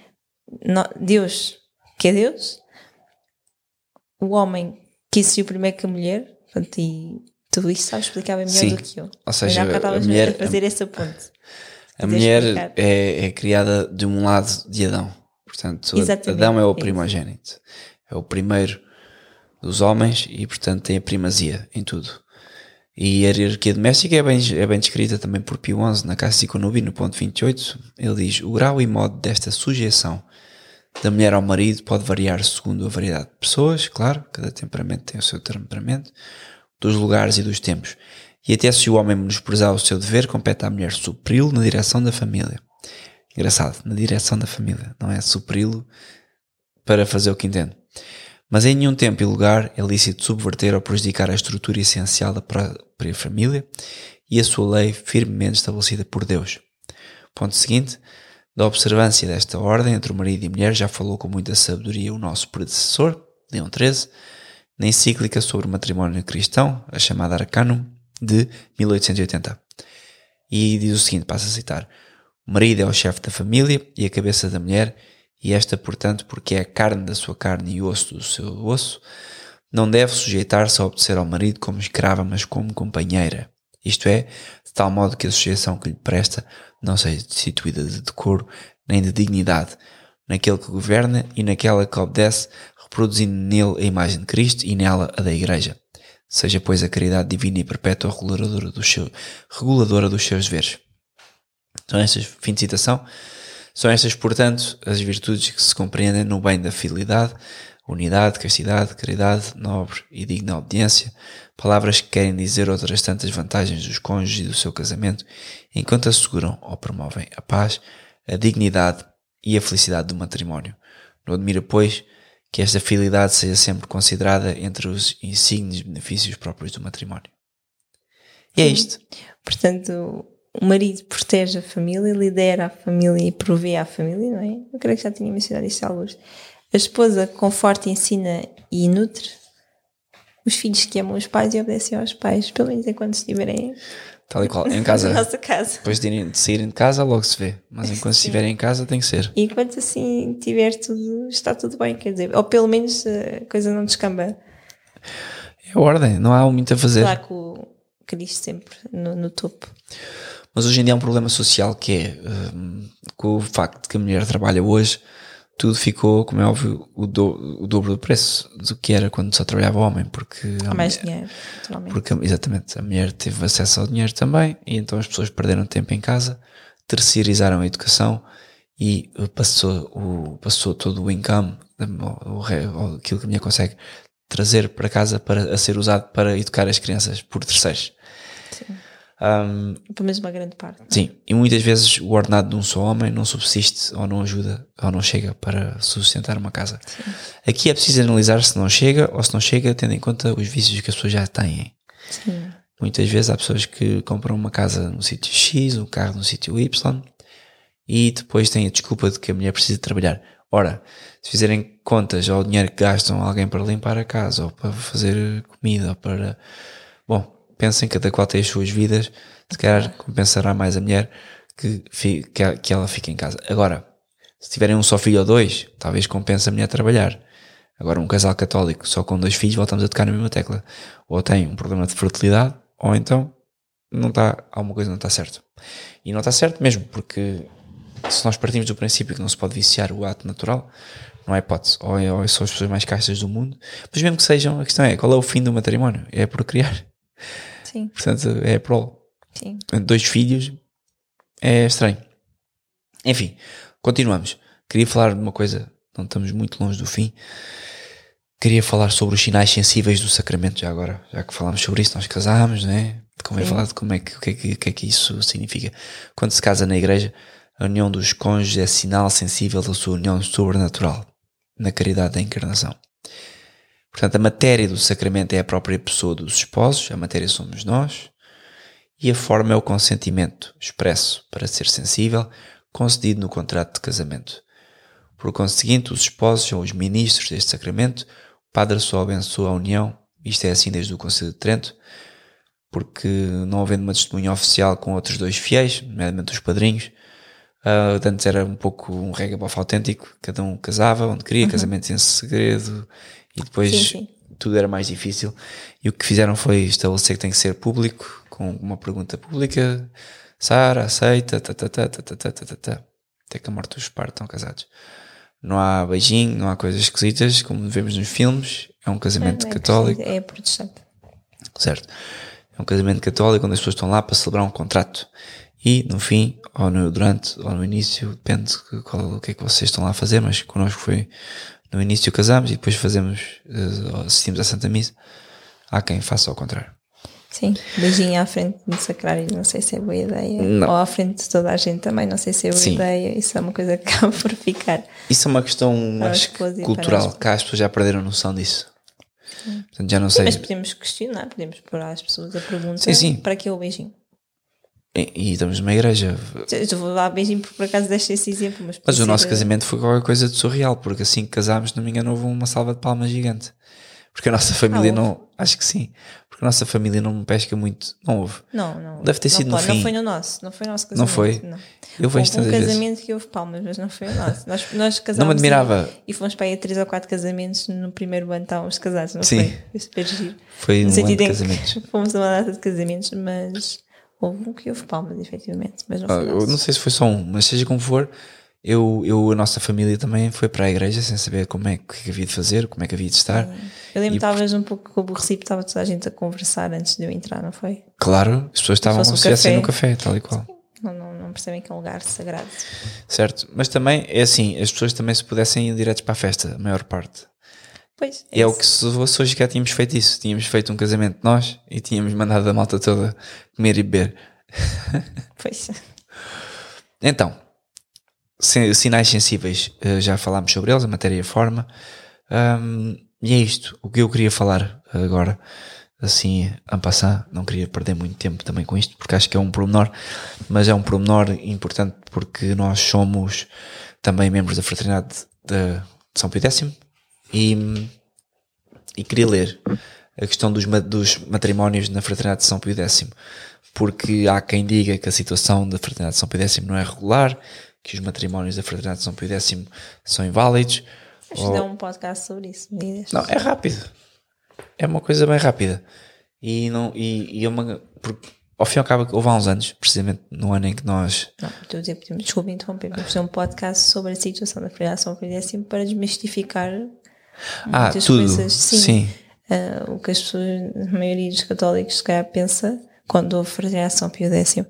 Deus, que é Deus, o homem que existiu primeiro que a mulher, portanto, e tudo isso sabes explicar bem melhor Sim. do que eu. Ou seja, Já a mulher- a fazer essa ponte. A mulher é, é criada de um lado de Adão. Portanto, Exatamente, Adão é o é primogênito. É o primeiro dos homens e, portanto, tem a primazia em tudo. E a hierarquia doméstica é bem, é bem descrita também por Pio XI na Casa Conubi, no ponto 28. Ele diz: O grau e modo desta sujeição da mulher ao marido pode variar segundo a variedade de pessoas, claro, cada temperamento tem o seu temperamento, dos lugares e dos tempos. E até se o homem menosprezar o seu dever, compete à mulher supri-lo na direção da família. Engraçado, na direção da família, não é supri-lo para fazer o que entende. Mas em nenhum tempo e lugar é lícito subverter ou prejudicar a estrutura essencial da própria família e a sua lei firmemente estabelecida por Deus. Ponto seguinte, da observância desta ordem entre o marido e a mulher já falou com muita sabedoria o nosso predecessor, Leão XIII, na encíclica sobre o matrimónio cristão, a chamada Arcanum, de 1880. E diz o seguinte, passo a citar, o marido é o chefe da família e a cabeça da mulher, e esta, portanto, porque é a carne da sua carne e o osso do seu osso, não deve sujeitar-se a obedecer ao marido como escrava, mas como companheira. Isto é, de tal modo que a sujeição que lhe presta não seja destituída de decoro nem de dignidade, naquele que governa e naquela que obedece, reproduzindo nele a imagem de Cristo e nela a da Igreja. Seja, pois, a caridade divina e perpétua reguladora dos, seus, reguladora dos seus deveres. São estas, fim de citação, são estas, portanto, as virtudes que se compreendem no bem da fidelidade, unidade, castidade, caridade, nobre e digna obediência, palavras que querem dizer outras tantas vantagens dos cônjuges e do seu casamento, enquanto asseguram ou promovem a paz, a dignidade e a felicidade do matrimónio. Não admira, pois, que esta fidelidade seja sempre considerada entre os insignes benefícios próprios do matrimónio. E é isto. Portanto, o marido protege a família, lidera a família e provê à família, não é? Eu creio que já tinha mencionado isto alguns. A esposa conforta, ensina e nutre os filhos que amam os pais e obedecem aos pais, pelo menos enquanto estiverem Tal e qual. Em casa. [laughs] na nossa casa. Depois de, de saírem de casa, logo se vê. Mas [laughs] enquanto Sim. estiverem em casa, tem que ser. E enquanto assim tiver tudo, está tudo bem, quer dizer, ou pelo menos a coisa não descamba. É ordem, não há muito a fazer. Lá com o Cristo sempre no, no topo. Mas hoje em dia há um problema social que é hum, com o facto de que a mulher trabalha hoje, tudo ficou, como é óbvio, o, do- o dobro do preço do que era quando só trabalhava o homem, porque a Há mais mulher- dinheiro, naturalmente. porque exatamente a mulher teve acesso ao dinheiro também e então as pessoas perderam tempo em casa, terceirizaram a educação e passou, o, passou todo o income, o, aquilo que a mulher consegue trazer para casa para a ser usado para educar as crianças por terceiros. Um, Pelo menos uma grande parte. Sim, e muitas vezes o ordenado de um só homem não subsiste ou não ajuda ou não chega para sustentar uma casa. Aqui é preciso analisar se não chega ou se não chega tendo em conta os vícios que as pessoas já têm. Sim. Muitas vezes há pessoas que compram uma casa no sítio X, um carro no sítio Y e depois têm a desculpa de que a mulher precisa trabalhar. Ora, se fizerem contas ao dinheiro que gastam alguém para limpar a casa ou para fazer comida ou para. Bom, pensem que cada qual tem as suas vidas, se calhar compensará mais a mulher que, que, que ela fique em casa. Agora, se tiverem um só filho ou dois, talvez compense a mulher trabalhar. Agora, um casal católico só com dois filhos, voltamos a tocar na mesma tecla. Ou tem um problema de fertilidade, ou então não está, alguma coisa não está certo. E não está certo mesmo, porque se nós partimos do princípio que não se pode viciar o ato natural, não há hipótese. Ou, é- ou são as pessoas mais castas do mundo, mas mesmo que sejam, a questão é qual é o fim do matrimónio? É procriar. Sim, Portanto, é prol. sim. Dois filhos é estranho. Enfim, continuamos. Queria falar de uma coisa, não estamos muito longe do fim. Queria falar sobre os sinais sensíveis do sacramento, já agora, já que falámos sobre isso, nós casámos, né? Convém Sim. falar de como é que, o que é que, que é que isso significa. Quando se casa na igreja, a união dos cônjuges é sinal sensível da sua união sobrenatural, na caridade da encarnação. Portanto, a matéria do sacramento é a própria pessoa dos esposos, a matéria somos nós, e a forma é o consentimento expresso para ser sensível, concedido no contrato de casamento. Por conseguinte, os esposos são os ministros deste sacramento, o padre só abençoa a união, isto é assim desde o Conselho de Trento, porque não havendo uma testemunha oficial com outros dois fiéis, nomeadamente os padrinhos, ah, antes era um pouco um regabof autêntico, cada um casava onde queria, casamentos em segredo, e depois Sim, sim. tudo era mais difícil. E o que fizeram foi estabelecer que tem que ser público, com uma pergunta pública, Sara, aceita, tá, tá, tá, tá, tá, tá, tá, tá, tá. até que a morte os pare, estão casados. Não há beijinho, não há coisas esquisitas, como vemos nos filmes, é um casamento É, é católico. É protestante. Certo. É um casamento católico onde as pessoas estão lá para celebrar um contrato. E no fim, ou no durante, ou no início, depende de qual, o que é que vocês estão lá a fazer, mas connosco foi no início casamos e depois fazemos, eh, assistimos à Santa Missa. Há quem faça ao contrário. Sim, beijinho à frente do sacrário, não sei se é boa ideia. Não. Ou à frente de toda a gente também, não sei se é boa Sim. ideia. Isso é uma coisa que [laughs] acaba por ficar. Isso é uma questão, acho cultural, para cá as pessoas já perderam noção disso. Portanto, já não sei. Mas podemos questionar, podemos pôr às pessoas a pergunta Sim, sim. para que é o beijinho. E, estamos numa igreja. Eu vou lá beijinho porque por acaso deste esse exemplo. Mas, Mas o nosso casamento foi qualquer coisa de surreal, porque assim que casámos, não me engano, houve uma salva de palmas gigante. Porque a nossa família Ah, não. Acho que sim. Porque a nossa família não me pesca muito. Não houve. Não, não. Deve ter não sido no pode, fim. Não foi no nosso. Não foi no nosso Não casamento. foi? Não. Eu vejo Houve um tantas vezes. casamento que houve palmas, mas não foi o nosso. Nós, nós casámos [laughs] Não me admirava. E, e fomos para aí a três ou quatro casamentos no primeiro ano estávamos casados, não Sim. foi? Foi super giro. Foi No um ano de casamentos. fomos a uma data de casamentos, mas houve um que houve palmas, efetivamente. Mas não Ah, eu não sei se foi só um, mas seja como for, eu, eu, a nossa família também foi para a igreja sem saber como é que havia de fazer, como é que havia de estar. Eu lembro que estavas um pouco aborrecido, estava toda a gente a conversar antes de eu entrar, não foi? Claro, as pessoas estavam um se estivessem no café. café, tal e qual. Não, não, não percebem que é um lugar sagrado. Certo? Mas também é assim, as pessoas também se pudessem ir diretos para a festa, a maior parte. Pois, É o isso. que se fosse hoje já tínhamos feito isso. Tínhamos feito um casamento nós e tínhamos mandado a malta toda comer e beber. [laughs] Pois. Então, si- sinais sensíveis, eh, já falámos sobre eles, a matéria e a forma. Ahm, e é isto. O que eu queria falar agora, assim, a passar, não queria perder muito tempo também com isto, porque acho que é um pormenor, mas é um pormenor importante porque nós somos também membros da Fraternidade de, de São Pio X e, e queria ler a questão dos, dos matrimónios na Fraternidade de São Pio X, porque há quem diga que a situação da Fraternidade de São Pio X não é regular, que os matrimónios da Fraternidade de São Pio X são inválidos. Acho que dá um podcast sobre isso. Não, é rápido. É uma coisa bem rápida. E, não, e, e é uma. Porque, ao fim e ao cabo, houve há uns anos, precisamente no ano em que nós. Não, estou a dizer, desculpa interromper, vamos fazer um podcast sobre a situação da Federação Federação para desmistificar Ah, muitas tudo. coisas. Sim. Sim. Ah, o que as pessoas, a maioria dos católicos, se calhar, pensa quando houve Federação Pio X.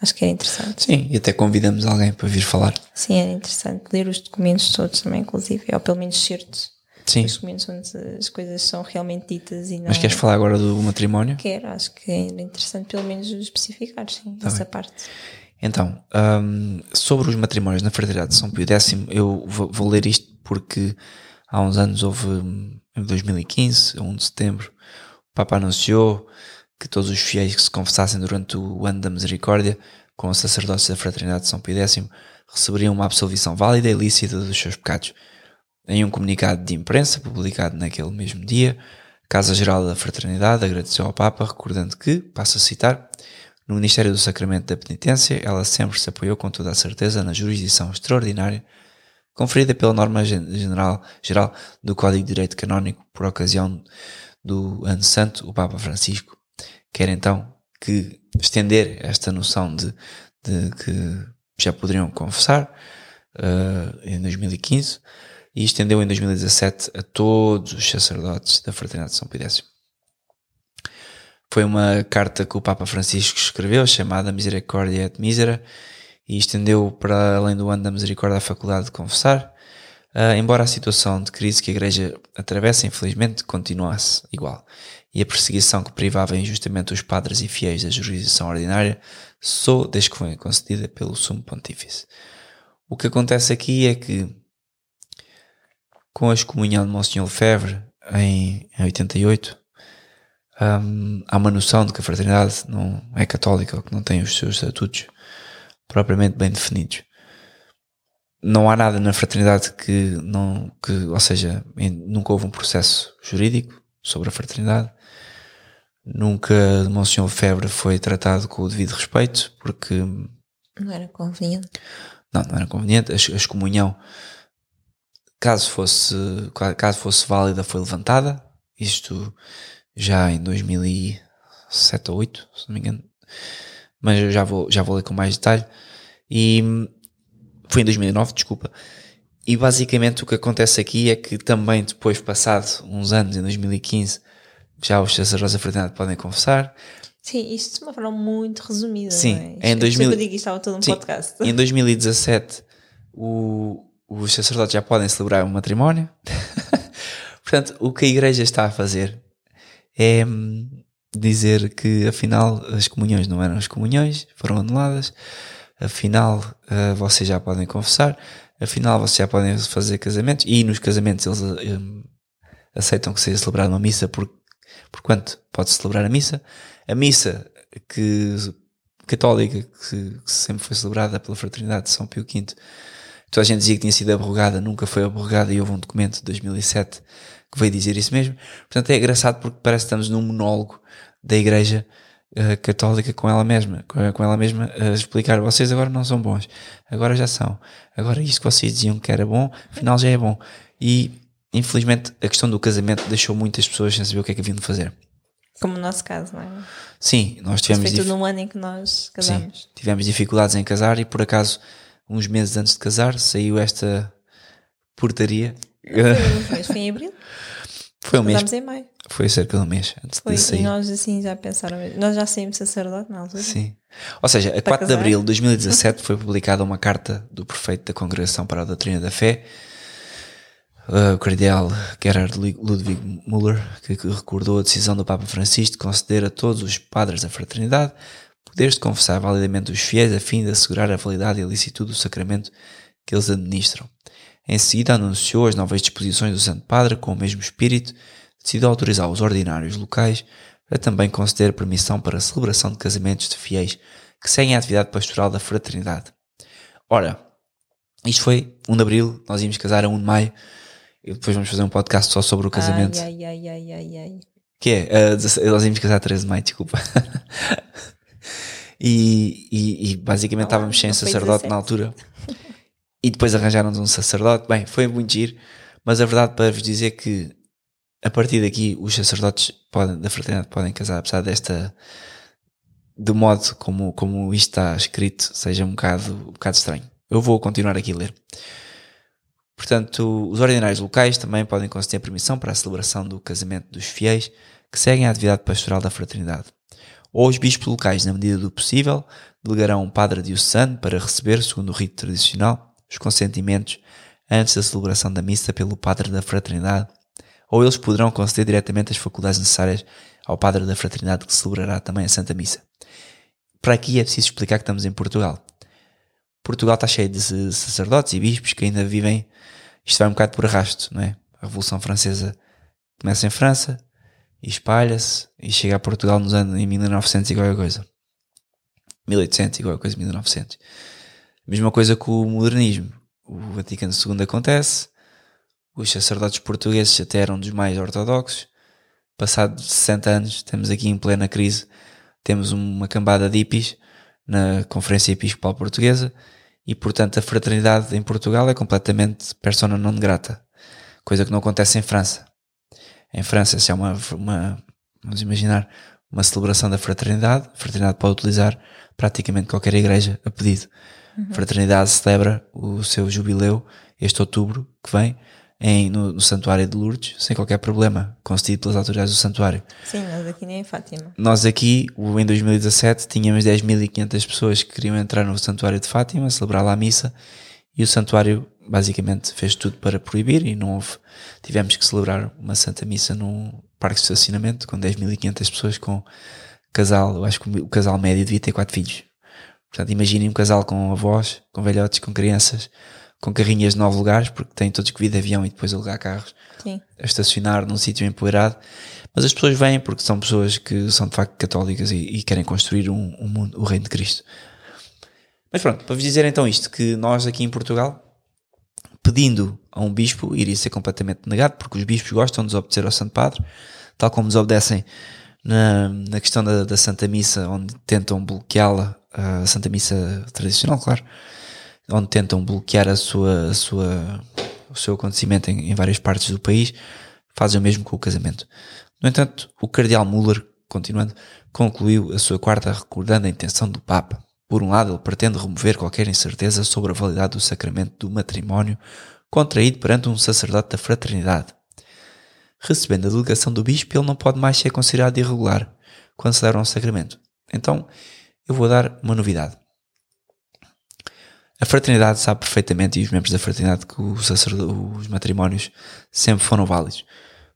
Acho que era interessante. Sim, e até convidamos alguém para vir falar. Sim, era interessante ler os documentos todos também, inclusive, ou pelo menos certos. Sim. Os documentos onde as coisas são realmente ditas e não. Mas queres falar agora do matrimónio? Quero, acho que era interessante pelo menos especificar, sim, Tá essa parte. Então, hum, sobre os matrimónios na Fraternidade de São Pio X, eu vou, vou ler isto porque há uns anos houve, em 2015, a 1 de setembro, o Papa anunciou que todos os fiéis que se confessassem durante o ano da misericórdia com os sacerdotes da Fraternidade de São Pio X receberiam uma absolvição válida e lícita dos seus pecados. Em um comunicado de imprensa publicado naquele mesmo dia, a Casa Geral da Fraternidade agradeceu ao Papa, recordando que, passo a citar, no Ministério do Sacramento da Penitência, ela sempre se apoiou com toda a certeza na jurisdição extraordinária conferida pela norma gen- general, geral do Código de Direito Canónico por ocasião do Ano Santo, o Papa Francisco quer então que estender esta noção de, de que já poderiam confessar eh, em 2015 e estendeu em 2017 a todos os sacerdotes da Fraternidade de São Pio X. Foi uma carta que o Papa Francisco escreveu, chamada Misericórdia et Misera, e estendeu para além do ano da misericórdia a faculdade de confessar, ah, embora a situação de crise que a Igreja atravessa, infelizmente, continuasse igual, e a perseguição que privava injustamente os padres e fiéis da jurisdição ordinária só desde que foi concedida pelo Sumo Pontífice. O que acontece aqui é que, com a excomunhão de Monsenhor Lefebvre em, em 88, hum, há uma noção de que a fraternidade não é católica ou que não tem os seus estatutos propriamente bem definidos. Não há nada na fraternidade que não, que, ou seja, nunca houve um processo jurídico sobre a fraternidade. Nunca Monsenhor Lefebvre foi tratado com o devido respeito, porque Não era conveniente. não, não era conveniente. A excomunhão, caso fosse, caso fosse válida, foi levantada. Isto já em 2007 ou 2008, se não me engano. Mas eu já vou, já vou ler com mais detalhe. E foi em 2009, desculpa. E basicamente o que acontece aqui é que também depois, passado uns anos, em 2015, já os sacerdotes da fraternidade podem confessar. Sim, isto de uma forma muito resumida. Sim, é? em Isto- 2000 Eu digo que isto estava todo um Sim, podcast. Em 2017, o- os sacerdotes já podem celebrar um matrimónio. [laughs] Portanto, o que a igreja está a fazer é hum, dizer que afinal as comunhões não eram as comunhões, foram anuladas. Afinal, ah, vocês já podem confessar. Afinal, vocês já podem fazer casamentos. E nos casamentos eles hum, aceitam que seja celebrada uma missa por, por quanto pode celebrar a missa. A missa que católica que, que, sempre foi celebrada pela fraternidade de São Pio V. Toda a gente dizia que tinha sido abrogada, nunca foi abrogada e houve um documento de 2007 que veio dizer isso mesmo. Portanto, é engraçado porque parece que estamos num monólogo da Igreja uh, Católica com ela mesma, com, com ela mesma a explicar: vocês agora não são bons, agora já são, agora isto que vocês diziam que era bom, afinal já é bom. E infelizmente a questão do casamento deixou muitas pessoas sem saber o que é que haviam de fazer. Como no nosso caso, não é? Sim, nós tivemos. Foi tudo um ano em que nós casamos. Sim, tivemos dificuldades em casar e por acaso, uns meses antes de casar, saiu esta portaria. [laughs] Foi, foi em abril? Foi um mês. Em maio. Foi cerca de um mês antes Foi, de sair. e nós assim já pensaram. Nós já saímos sacerdote na altura. Sim. Ou seja, a 4 de abril de 2017 foi publicada uma carta do prefeito da Congregação para a Doutrina da Fé, o cardeal Gerhard Ludwig Müller, que, que recordou a decisão do Papa Francisco de conceder a todos os padres da fraternidade poderes de confessar validamente os fiéis a fim de assegurar a validade e a licitude do sacramento que eles administram. Em seguida, anunciou as novas disposições do Santo Padre com o mesmo espírito, decidiu autorizar os ordinários locais para também conceder permissão para a celebração de casamentos de fiéis que seguem a atividade pastoral da fraternidade. Ora, isto foi 1 de Abril, nós íamos casar a 1 de Maio, e depois vamos fazer um podcast só sobre o casamento. Ai, ai, ai, ai, ai. Que é, uh, 16 nós íamos casar a 13 de Maio, desculpa. [laughs] e, e, e basicamente Não, estávamos sem sacerdote 17. na altura. E depois arranjaram-nos um sacerdote. Bem, foi muito giro, mas a verdade para vos dizer que a partir daqui os sacerdotes podem, da fraternidade podem casar, apesar desta do modo como, como isto está escrito seja um bocado, um bocado estranho. Eu vou continuar aqui a ler. Portanto, os ordinários locais também podem conceder permissão para a celebração do casamento dos fiéis que seguem a atividade pastoral da fraternidade. Ou os bispos locais, na medida do possível, delegarão um padre diocesano para receber, segundo o rito tradicional, os consentimentos antes da celebração da missa pelo padre da fraternidade, ou eles poderão conceder diretamente as faculdades necessárias ao padre da fraternidade que celebrará também a Santa Missa. Para aqui é preciso explicar que estamos em Portugal. Portugal está cheio de sacerdotes e bispos que ainda vivem. Isto vai um bocado por arrasto, não é? A Revolução Francesa começa em França e espalha-se e chega a Portugal nos anos em 1900 e qualquer coisa. 1800 e qualquer coisa, 1900. Mesma coisa com o modernismo. O Vaticano II acontece, os sacerdotes portugueses até eram dos mais ortodoxos. Passados 60 anos, estamos aqui em plena crise, temos uma cambada de hippies na Conferência Episcopal Portuguesa e, portanto, a fraternidade em Portugal é completamente persona non grata, coisa que não acontece em França. Em França, se é uma, uma vamos imaginar, uma celebração da fraternidade, a fraternidade pode utilizar praticamente qualquer igreja a pedido. A fraternidade celebra o seu jubileu este outubro que vem em, no, no Santuário de Lourdes, sem qualquer problema, concedido pelas autoridades do santuário. Sim, nós aqui nem em Fátima. Nós aqui, em 2017, tínhamos 10.500 pessoas que queriam entrar no Santuário de Fátima, celebrar lá a missa, e o Santuário basicamente fez tudo para proibir e não houve. Tivemos que celebrar uma Santa Missa num parque de estacionamento com 10.500 pessoas com casal, eu acho que o casal médio devia ter quatro filhos. Portanto, imaginem um casal com avós, com velhotes, com crianças, com carrinhas de nove lugares, porque têm todos que vir de avião e depois alugar carros Sim. a estacionar num sítio empoeirado. Mas as pessoas vêm porque são pessoas que são de facto católicas e, e querem construir um, um mundo, o reino de Cristo. Mas pronto, para vos dizer então isto, que nós aqui em Portugal, pedindo a um bispo, iria ser completamente negado, porque os bispos gostam de desobedecer ao Santo Padre, tal como desobedecem na, na questão da, da Santa Missa, onde tentam bloqueá-la, a Santa Missa tradicional, claro, onde tentam bloquear a sua, a sua, o seu acontecimento em, em várias partes do país, fazem o mesmo com o casamento. No entanto, o cardeal Muller, continuando, concluiu a sua quarta recordando a intenção do Papa. Por um lado, ele pretende remover qualquer incerteza sobre a validade do sacramento do matrimónio contraído perante um sacerdote da fraternidade. Recebendo a delegação do bispo, ele não pode mais ser considerado irregular quando celebra um sacramento. Então, eu vou dar uma novidade. A fraternidade sabe perfeitamente, e os membros da fraternidade, que os matrimónios sempre foram válidos.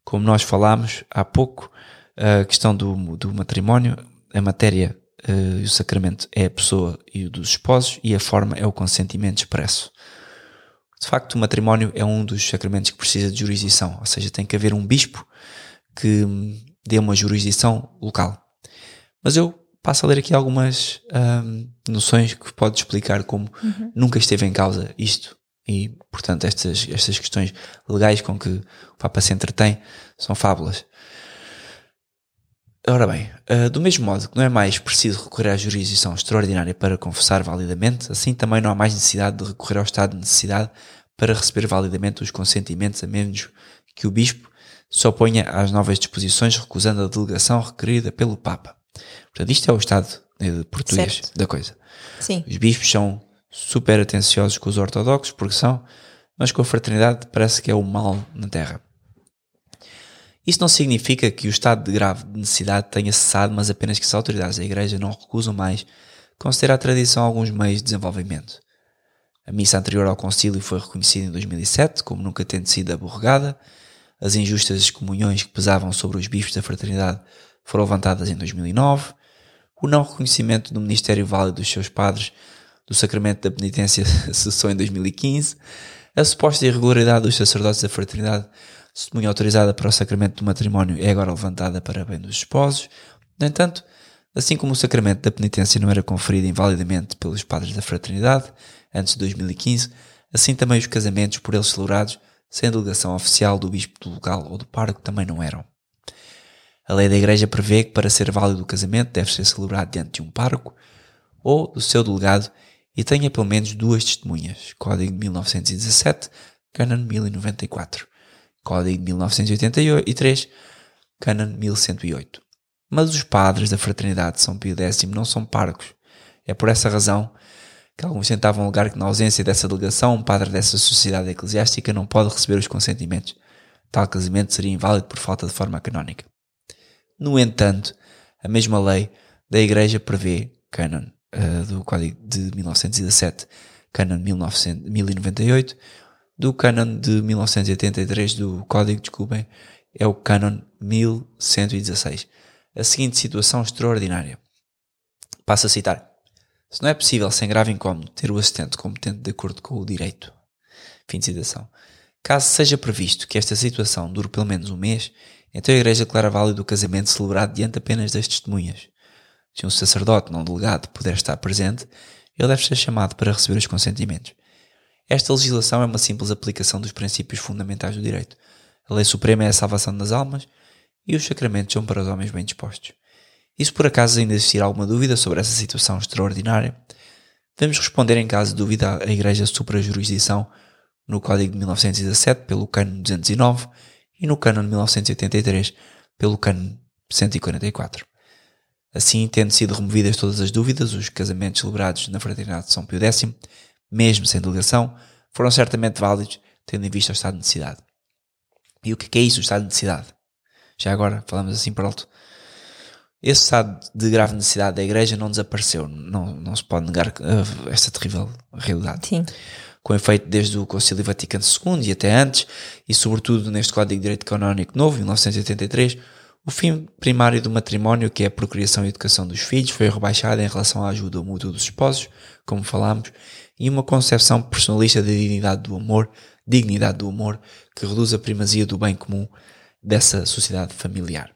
Como nós falámos há pouco, a questão do, do matrimónio, a matéria eh, e o sacramento é a pessoa e o dos esposos, e a forma é o consentimento expresso. De facto, o matrimónio é um dos sacramentos que precisa de jurisdição, ou seja, tem que haver um bispo que hum, dê uma jurisdição local. Mas eu passo a ler aqui algumas hum, noções que pode explicar como nunca esteve em causa isto. E, portanto, estas, estas questões legais com que o Papa se entretém são fábulas. Ora bem, uh, do mesmo modo que não é mais preciso recorrer à jurisdição extraordinária para confessar validamente, assim também não há mais necessidade de recorrer ao estado de necessidade para receber validamente os consentimentos, a menos que o Bispo se oponha às novas disposições, recusando a delegação requerida pelo Papa. Portanto, isto é o estado eh, português Certo. da coisa. Sim. Os bispos são super atenciosos com os ortodoxos, porque são, mas com a fraternidade parece que é o mal na terra. Isso não significa que o estado de grave necessidade tenha cessado, mas apenas que as autoridades da Igreja não recusam mais conceder à tradição alguns meios de desenvolvimento. A missa anterior ao concílio foi reconhecida em 2007 como nunca tendo sido aborregada. As injustas excomunhões que pesavam sobre os bispos da fraternidade foram levantadas em 2009. O não reconhecimento do ministério válido dos seus padres do sacramento da penitência [laughs] cessou em 2015. A suposta irregularidade dos sacerdotes da fraternidade, testemunha autorizada para o sacramento do matrimónio, é agora levantada para bem dos esposos. No entanto, assim como o sacramento da penitência não era conferido invalidamente pelos padres da fraternidade antes de 2015, assim também os casamentos por eles celebrados sem delegação oficial do bispo do local ou do pároco também não eram. A lei da Igreja prevê que para ser válido o casamento deve ser celebrado diante de um pároco ou do seu delegado e tenha pelo menos duas testemunhas. Código de 1917, Canon 1094. Código de 1983, Canon 1108. Mas os padres da fraternidade de São Pio X não são párocos. É por essa razão que alguns tentavam alegar que na ausência dessa delegação, um padre dessa sociedade eclesiástica não pode receber os consentimentos. Tal casamento seria inválido por falta de forma canónica. No entanto, a mesma lei da Igreja prevê, canon uh, do Código de 1917, canon 1900, 1098, do canon de 1983 do Código, desculpem, é o canon 1116. A seguinte situação extraordinária. Passo a citar. Se não é possível, sem grave incómodo, ter o assistente competente de acordo com o direito. Fim de citação. Caso seja previsto que esta situação dure pelo menos um mês, então a Igreja declara válido o casamento celebrado diante apenas das testemunhas. Se um sacerdote não delegado puder estar presente, ele deve ser chamado para receber os consentimentos. Esta legislação é uma simples aplicação dos princípios fundamentais do direito. A lei suprema é a salvação das almas e os sacramentos são para os homens bem dispostos. E se por acaso ainda existir alguma dúvida sobre essa situação extraordinária, devemos responder em caso de dúvida à Igreja supra-jurisdição no Código de 1917 pelo Cano 209 e no Cano de 1983 pelo Cano 144. Assim, tendo sido removidas todas as dúvidas, os casamentos celebrados na Fraternidade de São Pio X, mesmo sem delegação, foram certamente válidos, tendo em vista o estado de necessidade. E o que é isso, o estado de necessidade? Já agora, falamos assim por alto. Esse estado de grave necessidade da Igreja não desapareceu, não, não se pode negar esta terrível realidade. Sim. Com efeito desde o Concílio Vaticano II e até antes, e sobretudo neste Código de Direito Canónico Novo, 1983, o fim primário do matrimónio, que é a procriação e educação dos filhos, foi rebaixado em relação à ajuda mútua dos esposos, como falámos, e uma concepção personalista da dignidade do amor, dignidade do amor, que reduz a primazia do bem comum dessa sociedade familiar.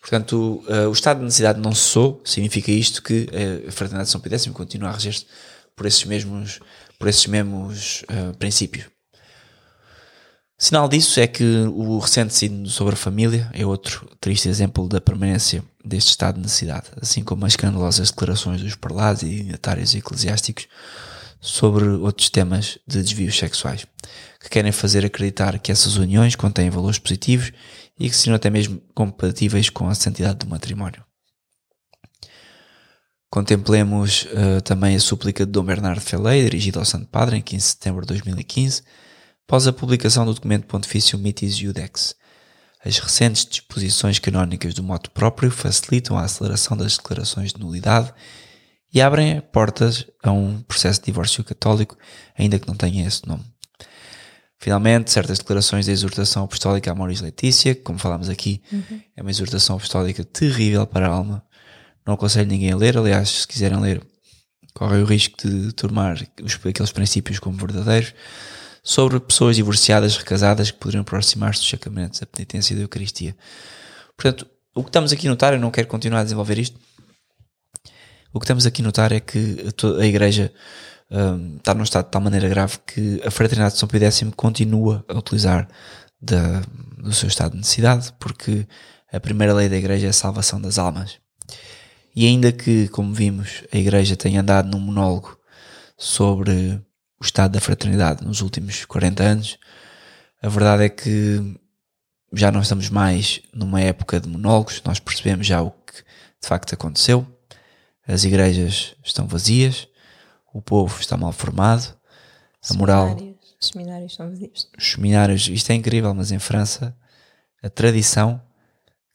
Portanto, uh, o estado de necessidade não cessou, significa isto que uh, a Fraternidade de São X continua a reger-se por esses mesmos, por esses mesmos uh, princípios. Sinal disso é que o recente sínodo sobre a família é outro triste exemplo da permanência deste estado de necessidade, assim como as escandalosas declarações dos prelados e dignatários eclesiásticos sobre outros temas de desvios sexuais, que querem fazer acreditar que essas uniões contêm valores positivos e que seriam até mesmo compatíveis com a santidade do matrimónio. Contemplemos uh, também a súplica de Dom Bernardo Felei, dirigida ao Santo Padre em 15 de setembro de 2015, após a publicação do documento pontifício Mitis Iudex. As recentes disposições canónicas do moto próprio facilitam a aceleração das declarações de nulidade e abrem portas a um processo de divórcio católico, ainda que não tenha esse nome. Finalmente, certas declarações da exortação apostólica Amoris Letícia, que, como falámos aqui, uhum. é uma exortação apostólica terrível para a alma. Não aconselho ninguém a ler, aliás, se quiserem ler, correm o risco de tomar os, aqueles princípios como verdadeiros sobre pessoas divorciadas, recasadas, que poderiam aproximar-se dos sacramentos da penitência e da Eucaristia. Portanto, o que estamos aqui a notar, eu não quero continuar a desenvolver isto, O que temos aqui a notar é que a igreja um, está num estado de tal maneira grave que a Fraternidade de São Pio X continua a utilizar da, do seu estado de necessidade, porque a primeira lei da igreja é a salvação das almas. E ainda que, como vimos, a igreja tenha andado num monólogo sobre o estado da fraternidade nos últimos 40 anos, a verdade é que já não estamos mais numa época de monólogos, nós percebemos já o que de facto aconteceu. As igrejas estão vazias, o povo está mal formado, a moral. Os seminários estão vazios. Os seminários, isto é incrível, mas em França a tradição,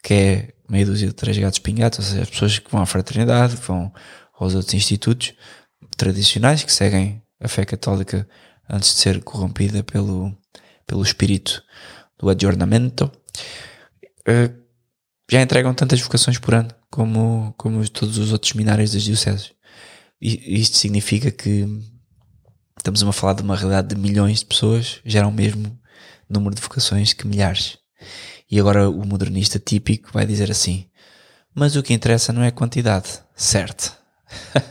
que é meia dúzia de três gatos pingados, ou seja, as pessoas que vão à fraternidade, que vão aos outros institutos tradicionais, que seguem a fé católica antes de ser corrompida pelo, pelo espírito do adjornamento, eh, já entregam tantas vocações por ano como, como todos os outros seminários das dioceses. E isto significa que estamos a falar de uma realidade de milhões de pessoas, geram o mesmo número de vocações que milhares. E agora o modernista típico vai dizer assim: mas o que interessa não é a quantidade, certo?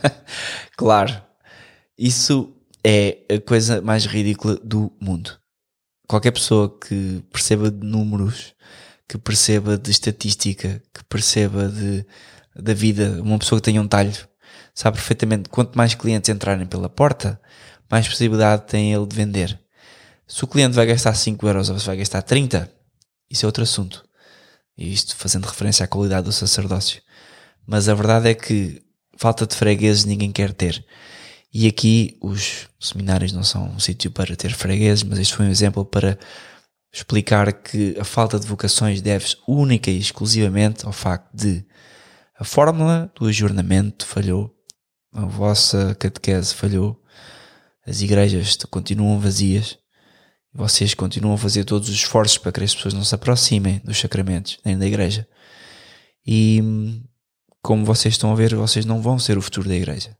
[laughs] claro, isso é a coisa mais ridícula do mundo. Qualquer pessoa que perceba de números, que perceba de estatística, que perceba de, da vida, uma pessoa que tenha um talho, sabe perfeitamente quanto mais clientes entrarem pela porta, mais possibilidade tem ele de vender. Se o cliente vai gastar 5 euros ou se vai gastar 30, isso é outro assunto. E isto fazendo referência à qualidade do sacerdócio. Mas a verdade é que falta de fregueses ninguém quer ter. E aqui os seminários não são um sítio para ter fregueses, mas este foi um exemplo para explicar que a falta de vocações deve-se única e exclusivamente ao facto de a fórmula do ajornamento falhou, a vossa catequese falhou, as igrejas continuam vazias, vocês continuam a fazer todos os esforços para que as pessoas não se aproximem dos sacramentos, nem da igreja. E como vocês estão a ver, vocês não vão ser o futuro da igreja.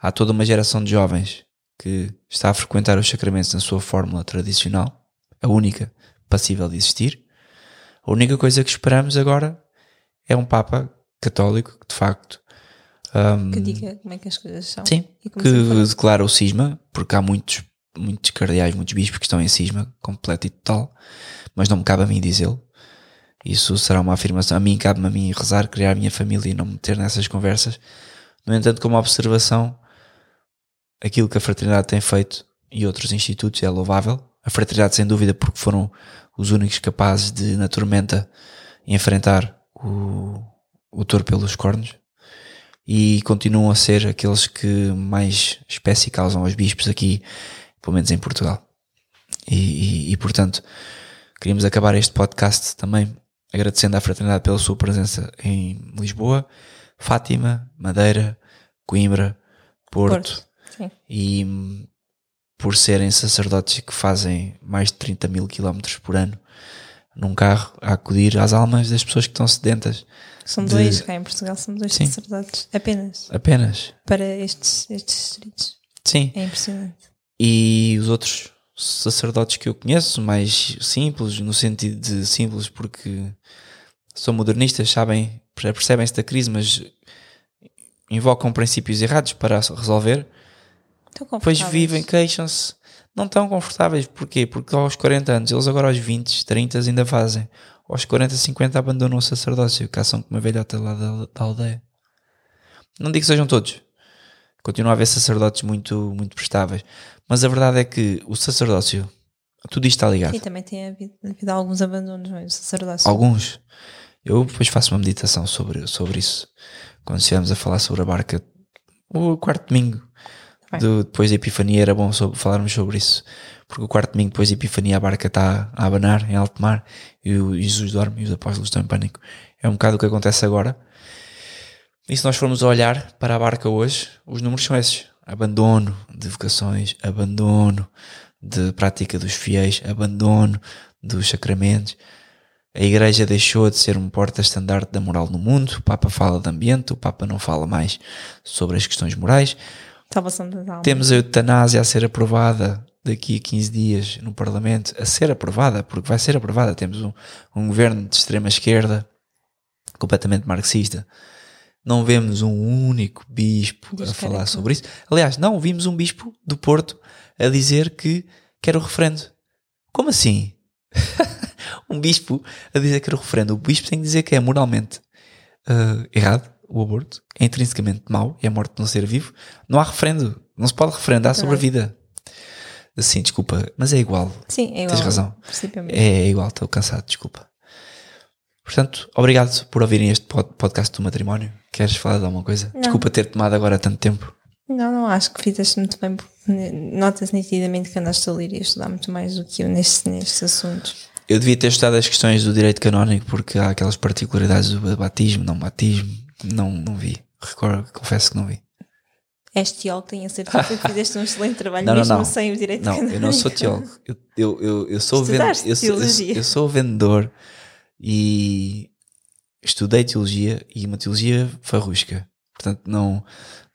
Há toda uma geração de jovens que está a frequentar os sacramentos na sua fórmula tradicional, a única passível de existir. A única coisa que esperamos agora é um Papa católico que de facto um, que diga como é que as coisas são. Sim, que declara o cisma, porque há muitos, muitos cardeais, muitos bispos que estão em cisma completo e total, mas não me cabe a mim dizê-lo. Isso será uma afirmação. A mim cabe-me a mim rezar, criar a minha família e não me meter nessas conversas. No entanto, como observação, aquilo que a Fraternidade tem feito e outros institutos é louvável. A Fraternidade, sem dúvida, porque foram os únicos capazes de, na tormenta, enfrentar o, o touro pelos cornos e continuam a ser aqueles que mais espécie causam aos bispos aqui, pelo menos em Portugal. E, e, e, portanto, queríamos acabar este podcast também agradecendo à Fraternidade pela sua presença em Lisboa, Fátima, Madeira, Coimbra, Porto, Porto e por serem sacerdotes que fazem mais de 30 mil quilómetros por ano num carro a acudir às almas das pessoas que estão sedentas. São de... dois, cá em Portugal são dois Sim. sacerdotes, apenas. Apenas. Para estes, estes distritos. Sim. É impressionante. E os outros sacerdotes que eu conheço, mais simples, no sentido de simples porque são modernistas, sabem, percebem-se da crise, mas invocam princípios errados para resolver depois vivem, queixam-se, não estão confortáveis. Porquê? Porque aos 40 anos, eles agora aos 20, 30 ainda fazem. Aos 40, 50 abandonam o sacerdócio, caçam com uma velhota lá da, da aldeia. Não digo que sejam todos. Continua a haver sacerdotes muito, muito prestáveis. Mas a verdade é que o sacerdócio, tudo isto está ligado. E também tem havido, havido alguns abandonos no é? sacerdócio. Alguns. Eu depois faço uma meditação sobre, sobre isso. Quando estivemos a falar sobre a barca, o quarto domingo, do, depois da Epifania era bom sobre, falarmos sobre isso. Porque o quarto domingo depois da Epifania a barca está a abanar em alto mar e o Jesus dorme e os apóstolos estão em pânico. É um bocado o que acontece agora. E se nós formos olhar para a barca hoje, os números são esses. Abandono de vocações, abandono de prática dos fiéis, abandono dos sacramentos. A Igreja deixou de ser um porta-estandarte da moral no mundo. O Papa fala de ambiente, o Papa não fala mais sobre as questões morais. Salvação das almas. Temos a eutanásia a ser aprovada daqui a 15 dias no Parlamento, a ser aprovada, porque vai ser aprovada. Temos um, um governo de extrema esquerda, completamente marxista. Não vemos um único bispo Diz a falar sobre isso. Aliás, não, vimos um bispo do Porto a dizer que quer o referendo. Como assim? [laughs] um bispo a dizer que era o referendo. O bispo tem que dizer que é moralmente ah, errado o aborto, é intrinsecamente mau, é a morte de um ser vivo. Não há referendo. Não se pode referendar sobre a vida. Assim, desculpa, mas é igual. Sim, é igual. Tens razão. É. É igual, estou cansado, desculpa. Portanto, obrigado por ouvirem este pod- podcast do matrimónio. Queres falar de alguma coisa? Não. Desculpa ter tomado agora tanto tempo. Não, não, acho que fizeste muito bem, notas nitidamente que andaste a ler e a estudar muito mais do que eu nestes, nestes assuntos. Eu devia ter estudado as questões do direito canónico porque há aquelas particularidades do batismo, não batismo. Não, não vi. Recordo, confesso que não vi. És teólogo, tenho a certeza que fizeste um excelente [laughs] trabalho, Não, não, mesmo não. sem o direito Não, eu não sou canónico. teólogo. Eu, eu, eu, eu sou Estudaste eu, sou, eu, teologia. eu sou vendedor e estudei teologia e uma teologia farrusca. Portanto, não,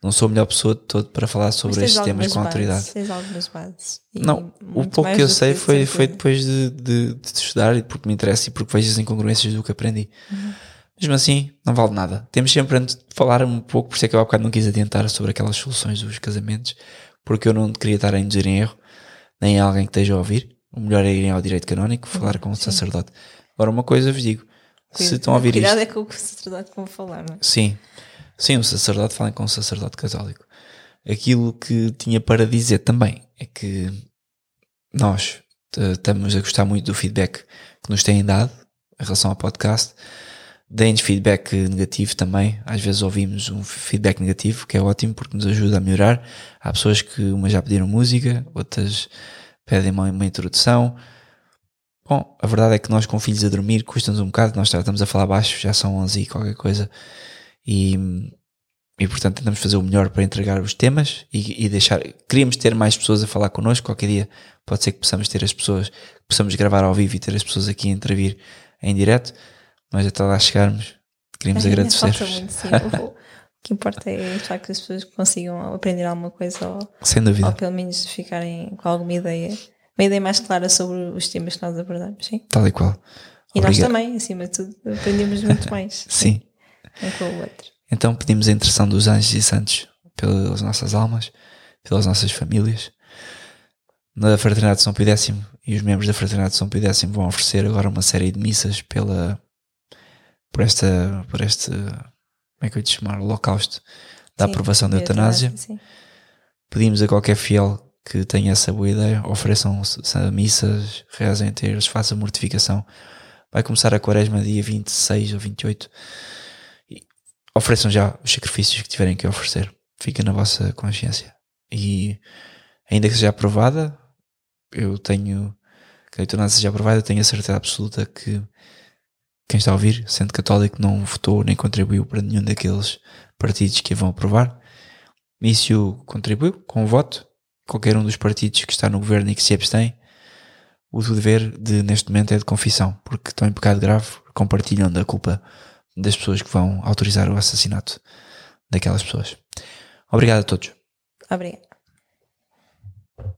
não sou a melhor pessoa de todo para falar sobre estes temas com autoridade. bases, Tens algumas bases. Não, o pouco que eu sei de foi, certeza. foi depois de, de, de estudar e porque me interessa e porque vejo as incongruências do que aprendi. Uhum. Mesmo assim, não vale nada. Temos sempre antes de falar um pouco, por isso é que eu há bocado não quis adiantar sobre aquelas soluções dos casamentos, porque eu não queria estar a induzir em erro, nem a alguém que esteja a ouvir. O melhor é irem ao direito canónico, falar com o sacerdote. Agora, uma coisa vos digo: se estão a ouvir Cuidado isto. é com o que o sacerdote vão falar, não é? Sim, sim, o sacerdote, falem com o sacerdote católico. Aquilo que tinha para dizer também é que nós eh, estamos a gostar muito do feedback que nos têm dado em relação ao podcast. Deem-nos feedback negativo também. Às vezes ouvimos um feedback negativo, que é ótimo porque nos ajuda a melhorar. Há pessoas que umas já pediram música, outras pedem uma, uma introdução. Bom, a verdade é que nós com filhos a dormir custa-nos um bocado, nós estamos a falar baixo, já são 11 e qualquer coisa. E, e portanto tentamos fazer o melhor para entregar os temas e, e deixar. Queríamos ter mais pessoas a falar connosco. Qualquer dia pode ser que possamos ter as pessoas, possamos gravar ao vivo e ter as pessoas aqui a intervir em direto. Mas até lá chegarmos, queríamos Ainda agradecer. falta muito, sim. O- que importa é facto que as pessoas consigam aprender alguma coisa ou, Sem ou dúvida, pelo menos ficarem com alguma ideia, uma ideia mais clara sobre os temas que nós abordamos, sim. tal e qual. E nós também, acima de tudo, aprendemos muito mais [laughs] Sim. um com o outro. Então pedimos a intercessão dos anjos e santos pelas nossas almas, pelas nossas famílias. Na Fraternidade de São Pio X e os membros da Fraternidade de São Pio X vão oferecer agora uma série de missas pela, por esta, por este, como é que eu ia te chamar, holocausto da Sim, aprovação da eutanásia. sim. Pedimos a qualquer fiel que tenha essa boa ideia, ofereçam missas, rezem terços, façam mortificação. Vai começar a quaresma dia 26 ou 28. E ofereçam já os sacrifícios que tiverem que oferecer. Fica na vossa consciência. E ainda que seja aprovada, eu tenho que a eutanásia seja aprovada, eu tenho a certeza absoluta que quem está a ouvir, sendo católico, não votou nem contribuiu para nenhum daqueles partidos que vão aprovar. Se o contribuiu com o voto, qualquer um dos partidos que está no governo e que se abstém, o dever de, neste momento é de confissão, porque estão em pecado grave, compartilham da culpa das pessoas que vão autorizar o assassinato daquelas pessoas. Obrigado a todos. Obrigada.